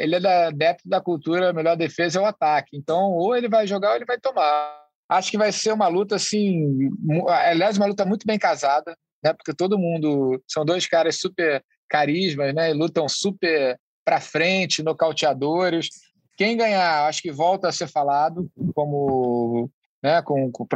ele é da, adepto da cultura, a melhor defesa é o ataque. Então, ou ele vai jogar ou ele vai tomar. Acho que vai ser uma luta assim, aliás, uma luta muito bem casada, né? Porque todo mundo são dois caras super carismas, né? Lutam super para frente, nocauteadores. Quem ganhar, acho que volta a ser falado como, né, com, com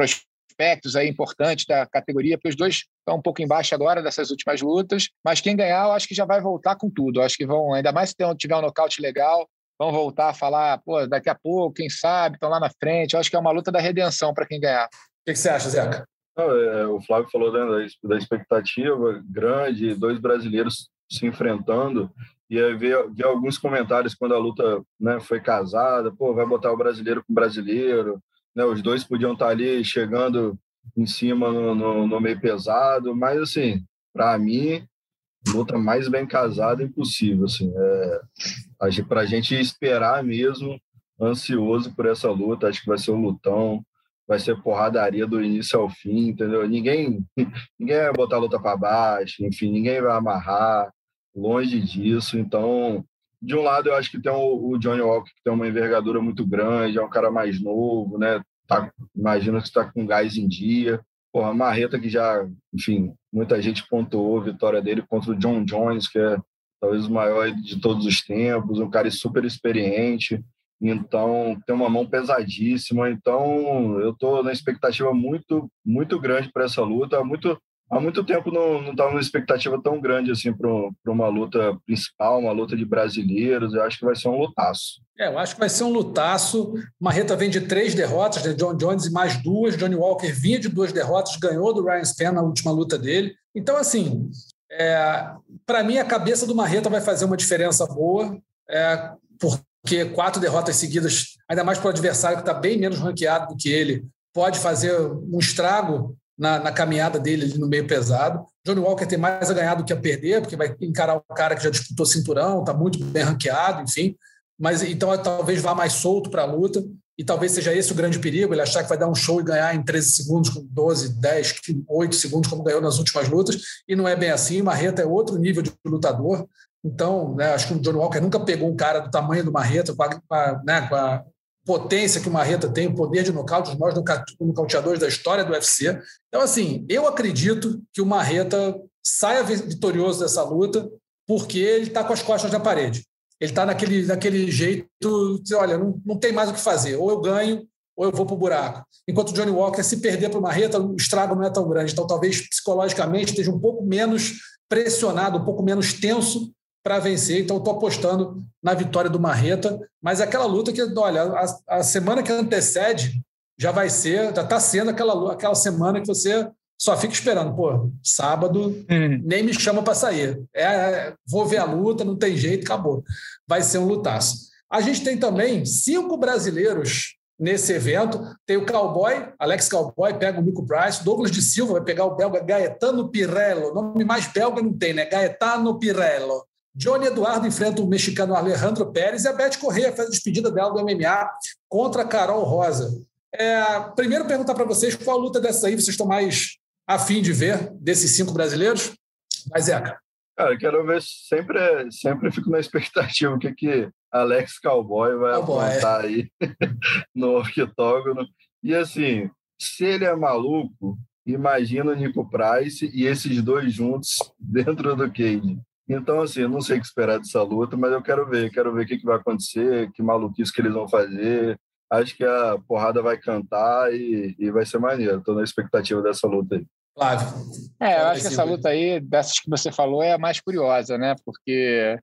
aspectos aí importantes da categoria, porque os dois estão um pouco embaixo agora dessas últimas lutas, mas quem ganhar, eu acho que já vai voltar com tudo. Eu acho que vão, ainda mais se tiver um nocaute legal, vão voltar a falar, pô, daqui a pouco, quem sabe, estão lá na frente. Eu acho que é uma luta da redenção para quem ganhar. O que, que, você acha, Zeca? É, o Flávio falou né, da expectativa grande, dois brasileiros se enfrentando, e aí ver, ver alguns comentários quando a luta né, foi casada, pô, vai botar o brasileiro com o brasileiro, né? Os dois podiam estar ali chegando em cima no, no, no meio pesado, mas assim, para mim, luta mais bem casada impossível, assim, é, para a gente esperar mesmo, ansioso por essa luta, acho que vai ser um lutão, vai ser porradaria do início ao fim, entendeu? Ninguém, [laughs] ninguém vai botar a luta para baixo, enfim, ninguém vai amarrar, longe disso, então de um lado, eu acho que tem o, o Johnny Walker, que tem uma envergadura muito grande, é um cara mais novo, né? Tá, imagina que está com gás em dia. Porra, Marreta, que já, enfim, muita gente pontuou a vitória dele contra o John Jones, que é talvez o maior de todos os tempos, um cara super experiente. Então, tem uma mão pesadíssima. Então, eu estou na expectativa muito, muito grande para essa luta. Muito há muito tempo não estava numa expectativa tão grande assim para uma luta principal, uma luta de brasileiros. Eu acho que vai ser um lutaço. É, eu acho que vai ser um lutaço. Marreta vem de três derrotas, de John Jones e mais duas. Johnny Walker vinha de duas derrotas, ganhou do Ryan Spann na última luta dele. Então, assim, é, para mim, a cabeça do Marreta vai fazer uma diferença boa, é, porque quatro derrotas seguidas, ainda mais para o adversário que está bem menos ranqueado do que ele, pode fazer um estrago na, na, caminhada dele ali no meio pesado. Johnny Walker tem mais a ganhar do que a perder, porque vai encarar um cara que já disputou cinturão, está muito bem ranqueado, enfim. Mas então talvez vá mais solto para a luta e talvez seja esse o grande perigo, ele achar que vai dar um show e ganhar em 13 segundos, com 12, 10, 8 segundos, como ganhou nas últimas lutas, e não é bem assim. Marreta é outro nível de lutador. Então, né, acho que o Johnny Walker nunca pegou um cara do tamanho do Marreta, com a, né, com a potência que o Marreta tem, o poder de nocaute, os maiores nocauteadores da história do UFC. Então, assim, eu acredito que o Marreta saia vitorioso dessa luta porque ele está com as costas na parede. Ele está naquele, naquele jeito olha, não, não tem mais o que fazer. Ou eu ganho, ou eu vou para o buraco. Enquanto o Johnny Walker, se perder para o Marreta, o estrago não é tão grande. Então, talvez psicologicamente esteja um pouco menos pressionado, um pouco menos tenso para vencer. Então, estou apostando na vitória do Marreta. Mas é aquela luta que, olha, a, a semana que antecede já vai ser, já está sendo aquela, aquela semana que você só fica esperando. Pô, sábado hum. nem me chama para sair. É, é, vou ver a luta, não tem jeito, acabou. Vai ser um lutaço. A gente tem também cinco brasileiros nesse evento. Tem o Cowboy, Alex Cowboy pega o Nico Price, Douglas de Silva vai pegar o belga Gaetano Pirello, nome mais belga não tem, né? Gaetano Pirello. Johnny Eduardo enfrenta o mexicano Alejandro Pérez e a Beth Correia faz a despedida dela do MMA contra a Carol Rosa. É, primeiro perguntar para vocês qual luta dessa aí vocês estão mais afim de ver desses cinco brasileiros? Mas Zeca. Cara, quero ver sempre, sempre fico na expectativa o que que Alex Cowboy vai Cowboy. apontar aí [laughs] no octógono. E assim, se ele é maluco, imagina o Nico Price e esses dois juntos dentro do cage. Então, assim, eu não sei o que esperar dessa luta, mas eu quero ver, quero ver o que, que vai acontecer, que maluquice que eles vão fazer. Acho que a porrada vai cantar e, e vai ser maneiro. Estou na expectativa dessa luta aí. Flávio. É, eu acho que essa luta aí, dessas que você falou, é a mais curiosa, né? Porque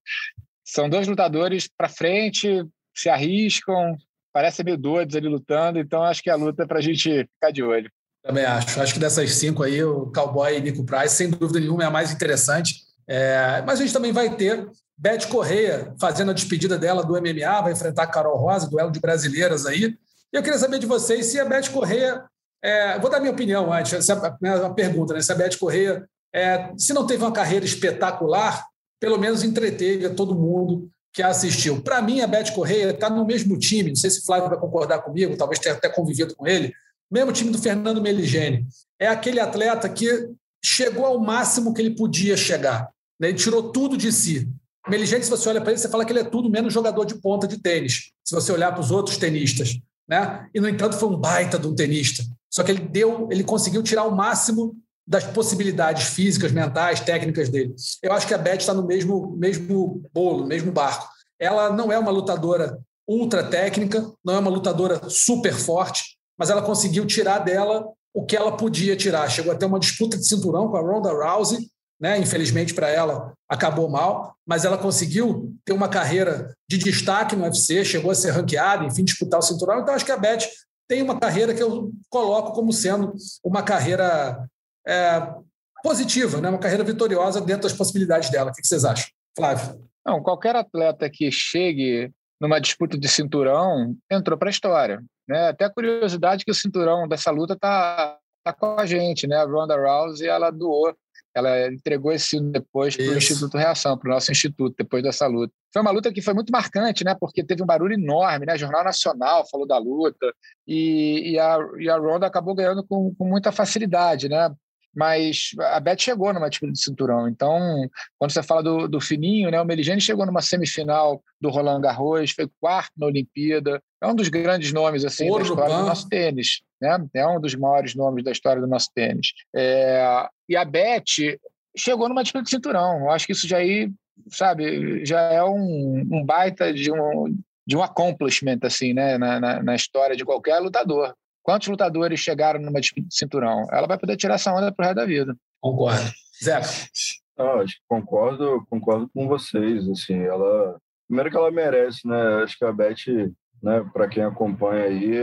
são dois lutadores para frente, se arriscam, parecem meio doidos ali lutando, então acho que a luta é para a gente ficar de olho. Também acho. Acho que dessas cinco aí, o Cowboy e Nico Price, sem dúvida nenhuma, é a mais interessante. É, mas a gente também vai ter Beth Correia fazendo a despedida dela do MMA, vai enfrentar a Carol Rosa, duelo de brasileiras aí. E eu queria saber de vocês se a Beth Correia. É, vou dar minha opinião antes, é a pergunta, né? Se a Beth Correia, é, se não teve uma carreira espetacular, pelo menos entreteve a todo mundo que assistiu. Para mim, a Beth Correia está no mesmo time, não sei se o Flávio vai concordar comigo, talvez tenha até convivido com ele, mesmo time do Fernando Meligeni. É aquele atleta que chegou ao máximo que ele podia chegar. Né? Ele tirou tudo de si. Meligeni, se você olha para ele, você fala que ele é tudo menos jogador de ponta de tênis, se você olhar para os outros tenistas. Né? E, no entanto, foi um baita de um tenista. Só que ele deu, ele conseguiu tirar o máximo das possibilidades físicas, mentais, técnicas dele. Eu acho que a Beth está no mesmo, mesmo bolo, mesmo barco. Ela não é uma lutadora ultra técnica, não é uma lutadora super forte, mas ela conseguiu tirar dela o que ela podia tirar. Chegou até uma disputa de cinturão com a Ronda Rousey, né? Infelizmente para ela acabou mal, mas ela conseguiu ter uma carreira de destaque no UFC, chegou a ser ranqueada, enfim, disputar o cinturão. Então acho que a Beth tem uma carreira que eu coloco como sendo uma carreira é, positiva, né? uma carreira vitoriosa dentro das possibilidades dela. O que vocês acham? Flávio. Não, qualquer atleta que chegue numa disputa de cinturão entrou para a história. Né? Até a curiosidade que o cinturão dessa luta está tá com a gente. Né? A Ronda Rousey ela doou ela entregou esse depois para o Instituto Reação, para o nosso instituto, depois dessa luta. Foi uma luta que foi muito marcante, né? Porque teve um barulho enorme, né? Jornal Nacional falou da luta e, e, a, e a Ronda acabou ganhando com, com muita facilidade, né? mas a Beth chegou numa disputa de cinturão. Então, quando você fala do, do Fininho, né, o Meligeni chegou numa semifinal do Roland Garros, foi quarto na Olimpíada, é um dos grandes nomes assim da história do nosso tênis, né? É um dos maiores nomes da história do nosso tênis. É, e a Beth chegou numa disputa de cinturão. Eu acho que isso já aí, sabe, já é um, um baita de um de um accomplishment assim, né, na, na, na história de qualquer lutador. Quantos lutadores chegaram numa disputa de cinturão? Ela vai poder tirar essa onda pro resto da vida. Concordo. Zé. Ah, acho que concordo, concordo com vocês. Assim, ela primeiro que ela merece, né? Acho que a Beth, né? Para quem acompanha aí,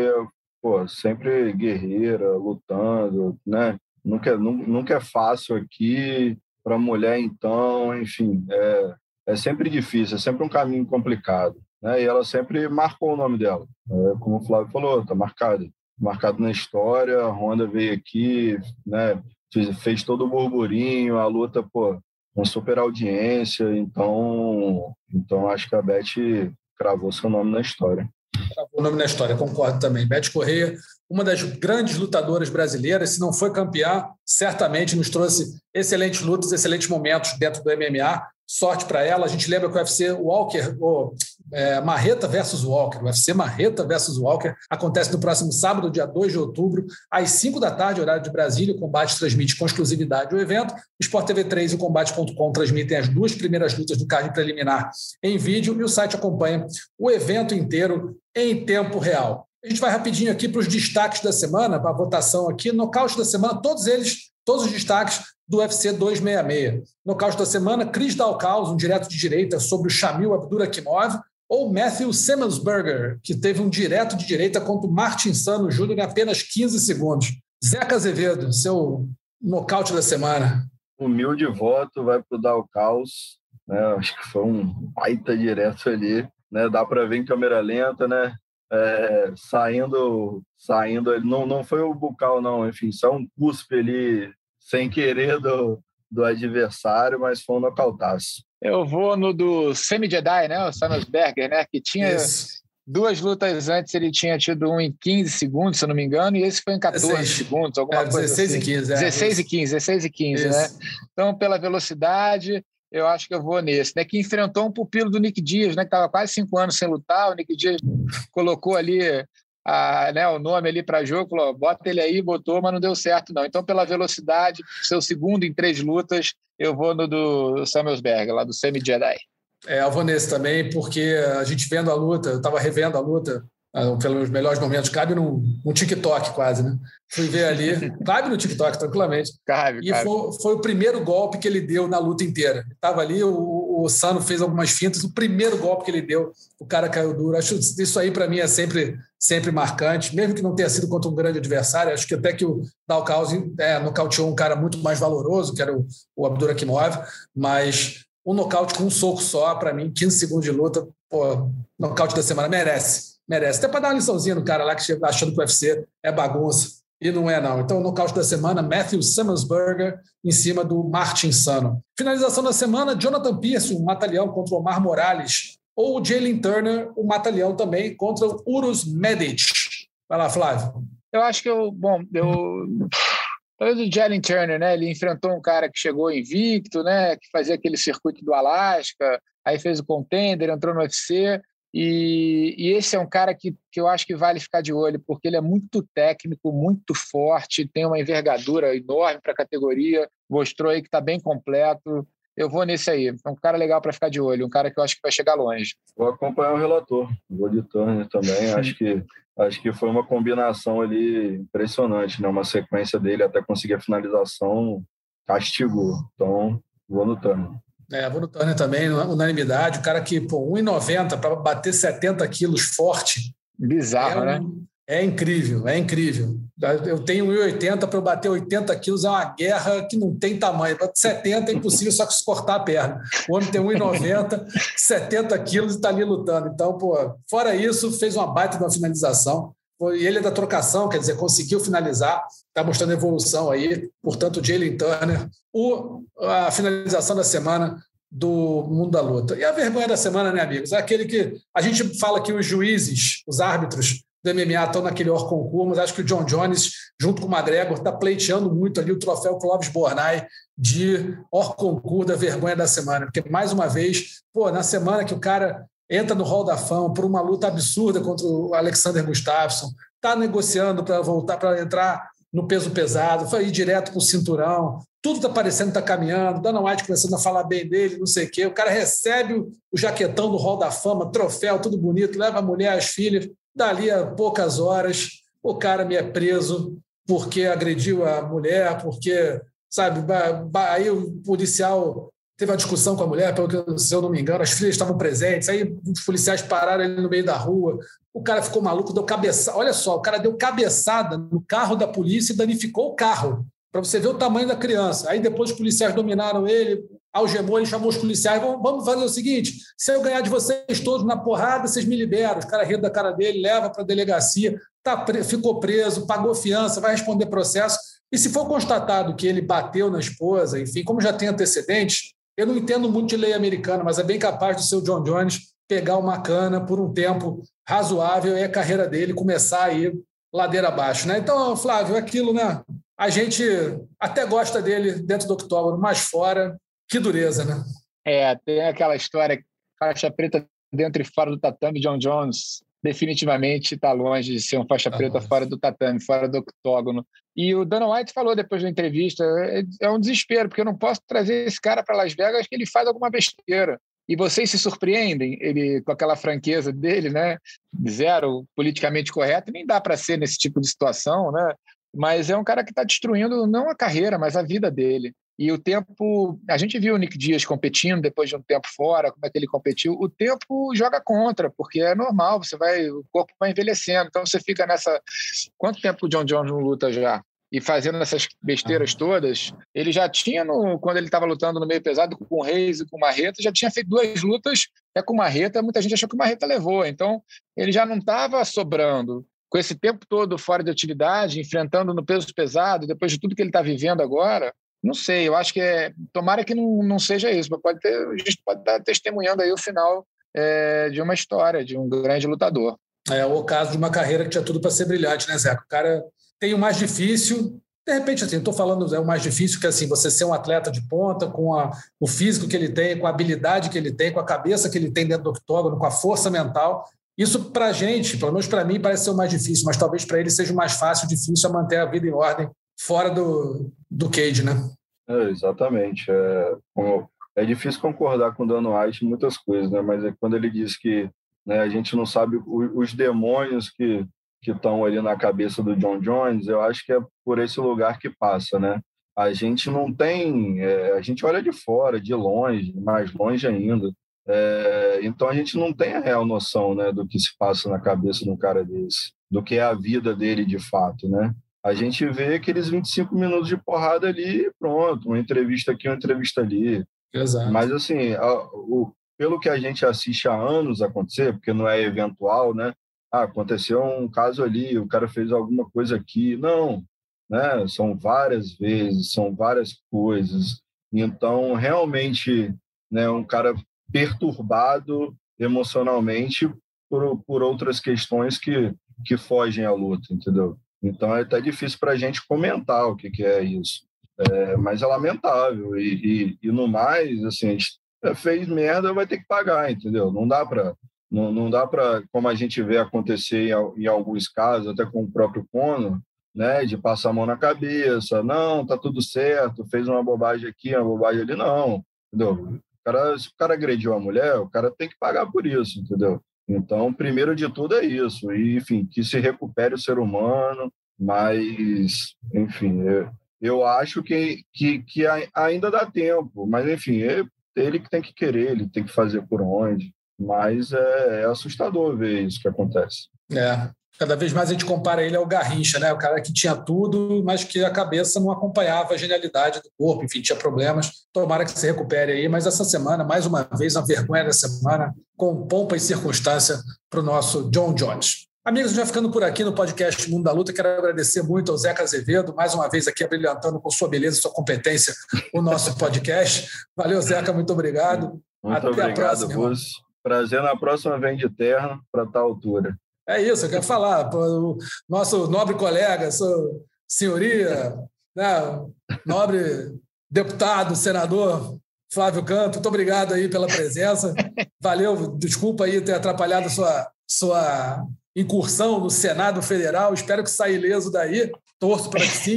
pô, sempre guerreira, lutando, né? Nunca, é, nunca é fácil aqui para mulher, então, enfim, é, é sempre difícil, é sempre um caminho complicado. Né? E ela sempre marcou o nome dela. É, como o Flávio falou, tá marcado marcado na história. A Honda veio aqui, né, fez, fez todo o burburinho, a luta, pô, uma super audiência. Então, então acho que a Beth cravou seu nome na história. O nome na história, concordo também. Beth Correia, uma das grandes lutadoras brasileiras, se não foi campeã, certamente nos trouxe excelentes lutas, excelentes momentos dentro do MMA. Sorte para ela. A gente lembra que o UFC Walker, o é, Marreta versus Walker, o UFC Marreta versus Walker, acontece no próximo sábado, dia 2 de outubro, às 5 da tarde, horário de Brasília. O Combate transmite com exclusividade o evento. O Sport TV 3 e o Combate.com transmitem as duas primeiras lutas do card preliminar em vídeo e o site acompanha o evento inteiro em tempo real. A gente vai rapidinho aqui para os destaques da semana, para a votação aqui. Nocaute da semana, todos eles todos os destaques do UFC 266. Nocaute da semana, Chris Dalcaus, um direto de direita sobre o Shamil Abdurakhimov, ou Matthew Simmonsberger, que teve um direto de direita contra o Martin Sano Júnior em apenas 15 segundos. Zeca Azevedo, seu nocaute da semana. Humilde voto vai para o Dalcaus. Né? Acho que foi um baita direto ali. Né? Dá para ver em câmera lenta, né? É, saindo, saindo, não, não foi o bucal, não, enfim, só um cuspe ali sem querer do, do adversário, mas foi um nocautaço. Eu vou no do Semi-Jedi, né? O Samus Berger, né? Que tinha Isso. duas lutas antes, ele tinha tido um em 15 segundos, se eu não me engano, e esse foi em 14 16. segundos, alguma é, coisa 16 assim. e 15, é. 16 e 15, 16 e 15, né? Então, pela velocidade, eu acho que eu vou nesse, né? Que enfrentou um pupilo do Nick Dias, né? Que estava quase cinco anos sem lutar. O Nick Dias colocou ali a, né, o nome ali para jogo, falou, bota ele aí, botou, mas não deu certo não. Então, pela velocidade, seu segundo em três lutas, eu vou no do Samuelsberg, lá do Semi Jedi. É, nesse também, porque a gente vendo a luta, eu estava revendo a luta, pelos melhores momentos, cabe num, num TikTok quase, né? Fui ver ali, [laughs] cabe no TikTok tranquilamente. Cabe, e cabe. Foi, foi, o primeiro golpe que ele deu na luta inteira. Estava ali, o, o Sano fez algumas fintas, o primeiro golpe que ele deu, o cara caiu duro. Acho isso aí para mim é sempre, sempre marcante, mesmo que não tenha sido contra um grande adversário. Acho que até que o Dalcausen é, nocauteou um cara muito mais valoroso, que era o, o Abdurakimov, mas um nocaute com um soco só, para mim, 15 segundos de luta, pô, nocaute da semana merece merece. Até para dar uma liçãozinha no cara lá que chega achando que o UFC é bagunça. E não é, não. Então, no nocaute da semana, Matthew Simmonsberger em cima do Martin Sano. Finalização da semana, Jonathan Pierce, um matalhão contra o Omar Morales. Ou o Jalen Turner, um matalhão também contra o Urus Medic. Vai lá, Flávio. Eu acho que eu, bom, eu talvez o Jalen Turner, né? Ele enfrentou um cara que chegou invicto, né? Que fazia aquele circuito do Alasca, aí fez o contender, entrou no UFC. E, e, esse é um cara que, que eu acho que vale ficar de olho, porque ele é muito técnico, muito forte, tem uma envergadura enorme para a categoria, mostrou aí que está bem completo. Eu vou nesse aí. É um cara legal para ficar de olho, um cara que eu acho que vai chegar longe. Vou acompanhar o relator, vou de Turner também. [laughs] acho que acho que foi uma combinação ali impressionante, né? Uma sequência dele até conseguir a finalização castigou. Então, vou no Turner. É, vou no Turner também, unanimidade. O cara que, pô, 1,90 para bater 70 quilos forte. Bizarro, é um, né? É incrível, é incrível. Eu tenho 1,80 para eu bater 80 quilos, é uma guerra que não tem tamanho. Para 70 é impossível só que se cortar a perna. O homem tem 1,90, 70 quilos e está ali lutando. Então, pô, fora isso, fez uma baita de uma finalização. E ele é da trocação, quer dizer, conseguiu finalizar, está mostrando evolução aí. Portanto, Jalen Turner, o, a finalização da semana do mundo da luta. E a vergonha da semana, né, amigos? É aquele que a gente fala que os juízes, os árbitros do MMA estão naquele or concurso, mas acho que o John Jones, junto com o McGregor, está pleiteando muito ali o troféu Clóvis Bornai de or concurso da vergonha da semana. Porque, mais uma vez, pô, na semana que o cara entra no Hall da Fama por uma luta absurda contra o Alexander Gustafsson, está negociando para voltar, para entrar no peso pesado, foi ir direto para o cinturão, tudo está parecendo está caminhando, Dana White começando a falar bem dele, não sei o quê. O cara recebe o, jaquetão do Hall da Fama, troféu, tudo bonito, leva a mulher, as filhas, dali a poucas horas, o cara me é preso porque agrediu a mulher, porque, sabe, aí o policial teve uma discussão com a mulher, pelo que se eu não me engano, as filhas estavam presentes, aí os policiais pararam ele no meio da rua, o cara ficou maluco, deu cabeçada, olha só, o cara deu cabeçada no carro da polícia e danificou o carro, para você ver o tamanho da criança. Aí depois os policiais dominaram ele, algemou, ele chamou os policiais, vamos fazer o seguinte, se eu ganhar de vocês todos na porrada, vocês me liberam. Os caras riram da cara dele, leva para a delegacia, tá, ficou preso, pagou fiança, vai responder processo. E se for constatado que ele bateu na esposa, enfim, como já tem antecedentes, eu não entendo muito de lei americana, mas é bem capaz do seu John Jones pegar uma cana por um tempo razoável e a carreira dele começar a ir ladeira abaixo. Né? Então, Flávio, aquilo, né? A gente até gosta dele dentro do octógono, mas fora, que dureza, né? É, tem aquela história, faixa preta dentro e fora do tatame, John Jones definitivamente está longe de ser um faixa tá preta fora do tatame, fora do octógono. E o Dana White falou depois da entrevista: é, é um desespero, porque eu não posso trazer esse cara para Las Vegas que ele faz alguma besteira. E vocês se surpreendem, ele com aquela franqueza dele, né? Zero politicamente correto, nem dá para ser nesse tipo de situação, né? mas é um cara que está destruindo não a carreira, mas a vida dele. E o tempo, a gente viu o Nick Dias competindo depois de um tempo fora, como é que ele competiu. O tempo joga contra, porque é normal, você vai, o corpo vai envelhecendo. Então você fica nessa. Quanto tempo o John Jones não luta já? E fazendo essas besteiras todas, ele já tinha, no, quando ele estava lutando no meio pesado com o Reis e com o Marreta, já tinha feito duas lutas. É com o Marreta, muita gente achou que o Marreta levou. Então ele já não estava sobrando com esse tempo todo fora de utilidade, enfrentando no peso pesado, depois de tudo que ele está vivendo agora, não sei, eu acho que é. Tomara que não, não seja isso, mas pode ter, a gente pode estar testemunhando aí o final é, de uma história, de um grande lutador. É o caso de uma carreira que tinha tudo para ser brilhante, né, Zé? O cara tem o mais difícil. De repente, assim, estou falando é o mais difícil, que assim, você ser um atleta de ponta, com a, o físico que ele tem, com a habilidade que ele tem, com a cabeça que ele tem dentro do octógono, com a força mental. Isso, para gente, pelo menos para mim, parece ser o mais difícil, mas talvez para ele seja o mais fácil, difícil a manter a vida em ordem fora do, do cage, né? É, exatamente. É, é difícil concordar com o Dan White em muitas coisas, né? Mas é quando ele diz que né, a gente não sabe os demônios que que estão ali na cabeça do John Jones, eu acho que é por esse lugar que passa, né? A gente não tem, é, a gente olha de fora, de longe, mais longe ainda. É, então a gente não tem a real noção, né, do que se passa na cabeça de um cara desse, do que é a vida dele de fato, né? A gente vê aqueles 25 minutos de porrada ali pronto, uma entrevista aqui, uma entrevista ali. Exato. Mas, assim, a, o, pelo que a gente assiste há anos acontecer, porque não é eventual, né? Ah, aconteceu um caso ali, o cara fez alguma coisa aqui. Não, né? São várias vezes, são várias coisas. Então, realmente, né, um cara perturbado emocionalmente por, por outras questões que, que fogem à luta, entendeu? Então é até difícil para a gente comentar o que, que é isso. É, mas é lamentável. E, e, e, no mais, assim, a gente fez merda, vai ter que pagar, entendeu? Não dá para. Não, não dá para, como a gente vê acontecer em, em, alguns casos, até com o próprio Conor, né, de passar a mão na cabeça, não, tá tudo certo, fez uma bobagem aqui, uma bobagem ali, não, entendeu? O cara, se o cara agrediu a mulher, o cara tem que pagar por isso, entendeu? Então, primeiro de tudo é isso, e, enfim, que se recupere o ser humano, mas, enfim, eu, eu acho que, que, que, ainda dá tempo, mas, enfim, é ele que tem que querer, ele tem que fazer por onde, mas é, é assustador ver isso que acontece. É, cada vez mais a gente compara ele ao Garrincha, né? O cara que tinha tudo, mas que a cabeça não acompanhava a genialidade do corpo, enfim, tinha problemas. Tomara que se recupere aí, mas essa semana, mais uma vez, a vergonha da semana, com pompa e circunstância para o nosso John Jones. Amigos, já ficando por aqui no podcast Mundo da Luta, quero agradecer muito ao Zeca Azevedo, mais uma vez aqui abrilhantando com sua beleza e sua competência o nosso podcast. Valeu, Zeca, muito obrigado. Muito Até obrigado, a próxima. Prazer na próxima vem de terra para tal altura. É isso, eu quero falar. O nosso nobre colega, sua senhoria, né, nobre deputado, senador Flávio Canto, muito obrigado aí pela presença. Valeu, desculpa aí ter atrapalhado sua, sua incursão no Senado Federal. Espero que saia ileso daí. Torço para que sim.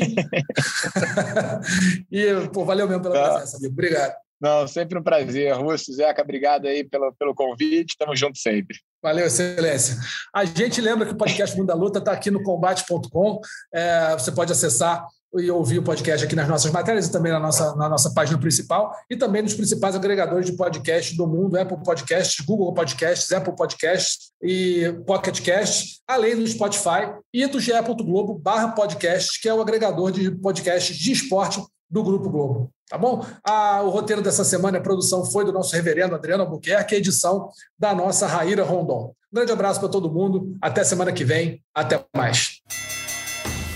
e, pô, valeu mesmo pela presença, amigo. Obrigado. Não, sempre um prazer. Russo, Zeca, obrigado aí pelo, pelo convite. Tamo junto sempre. Valeu, excelência. A gente lembra que o podcast Mundo da Luta está aqui no combate.com. É, você pode acessar e ouvir o podcast aqui nas nossas matérias e também na nossa, na nossa página principal e também nos principais agregadores de podcast do mundo, Apple Podcasts, Google Podcasts, Apple Podcasts e Pocket Casts, além do Spotify e do ge.globo barra podcasts, que é o agregador de podcasts de esporte do Grupo Globo. Tá bom? Ah, o roteiro dessa semana, a produção foi do nosso reverendo Adriano Albuquerque, a edição da nossa Raíra Rondon. Um grande abraço para todo mundo. Até semana que vem. Até mais.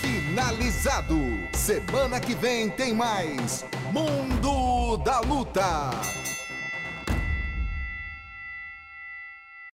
Finalizado. Semana que vem tem mais Mundo da Luta.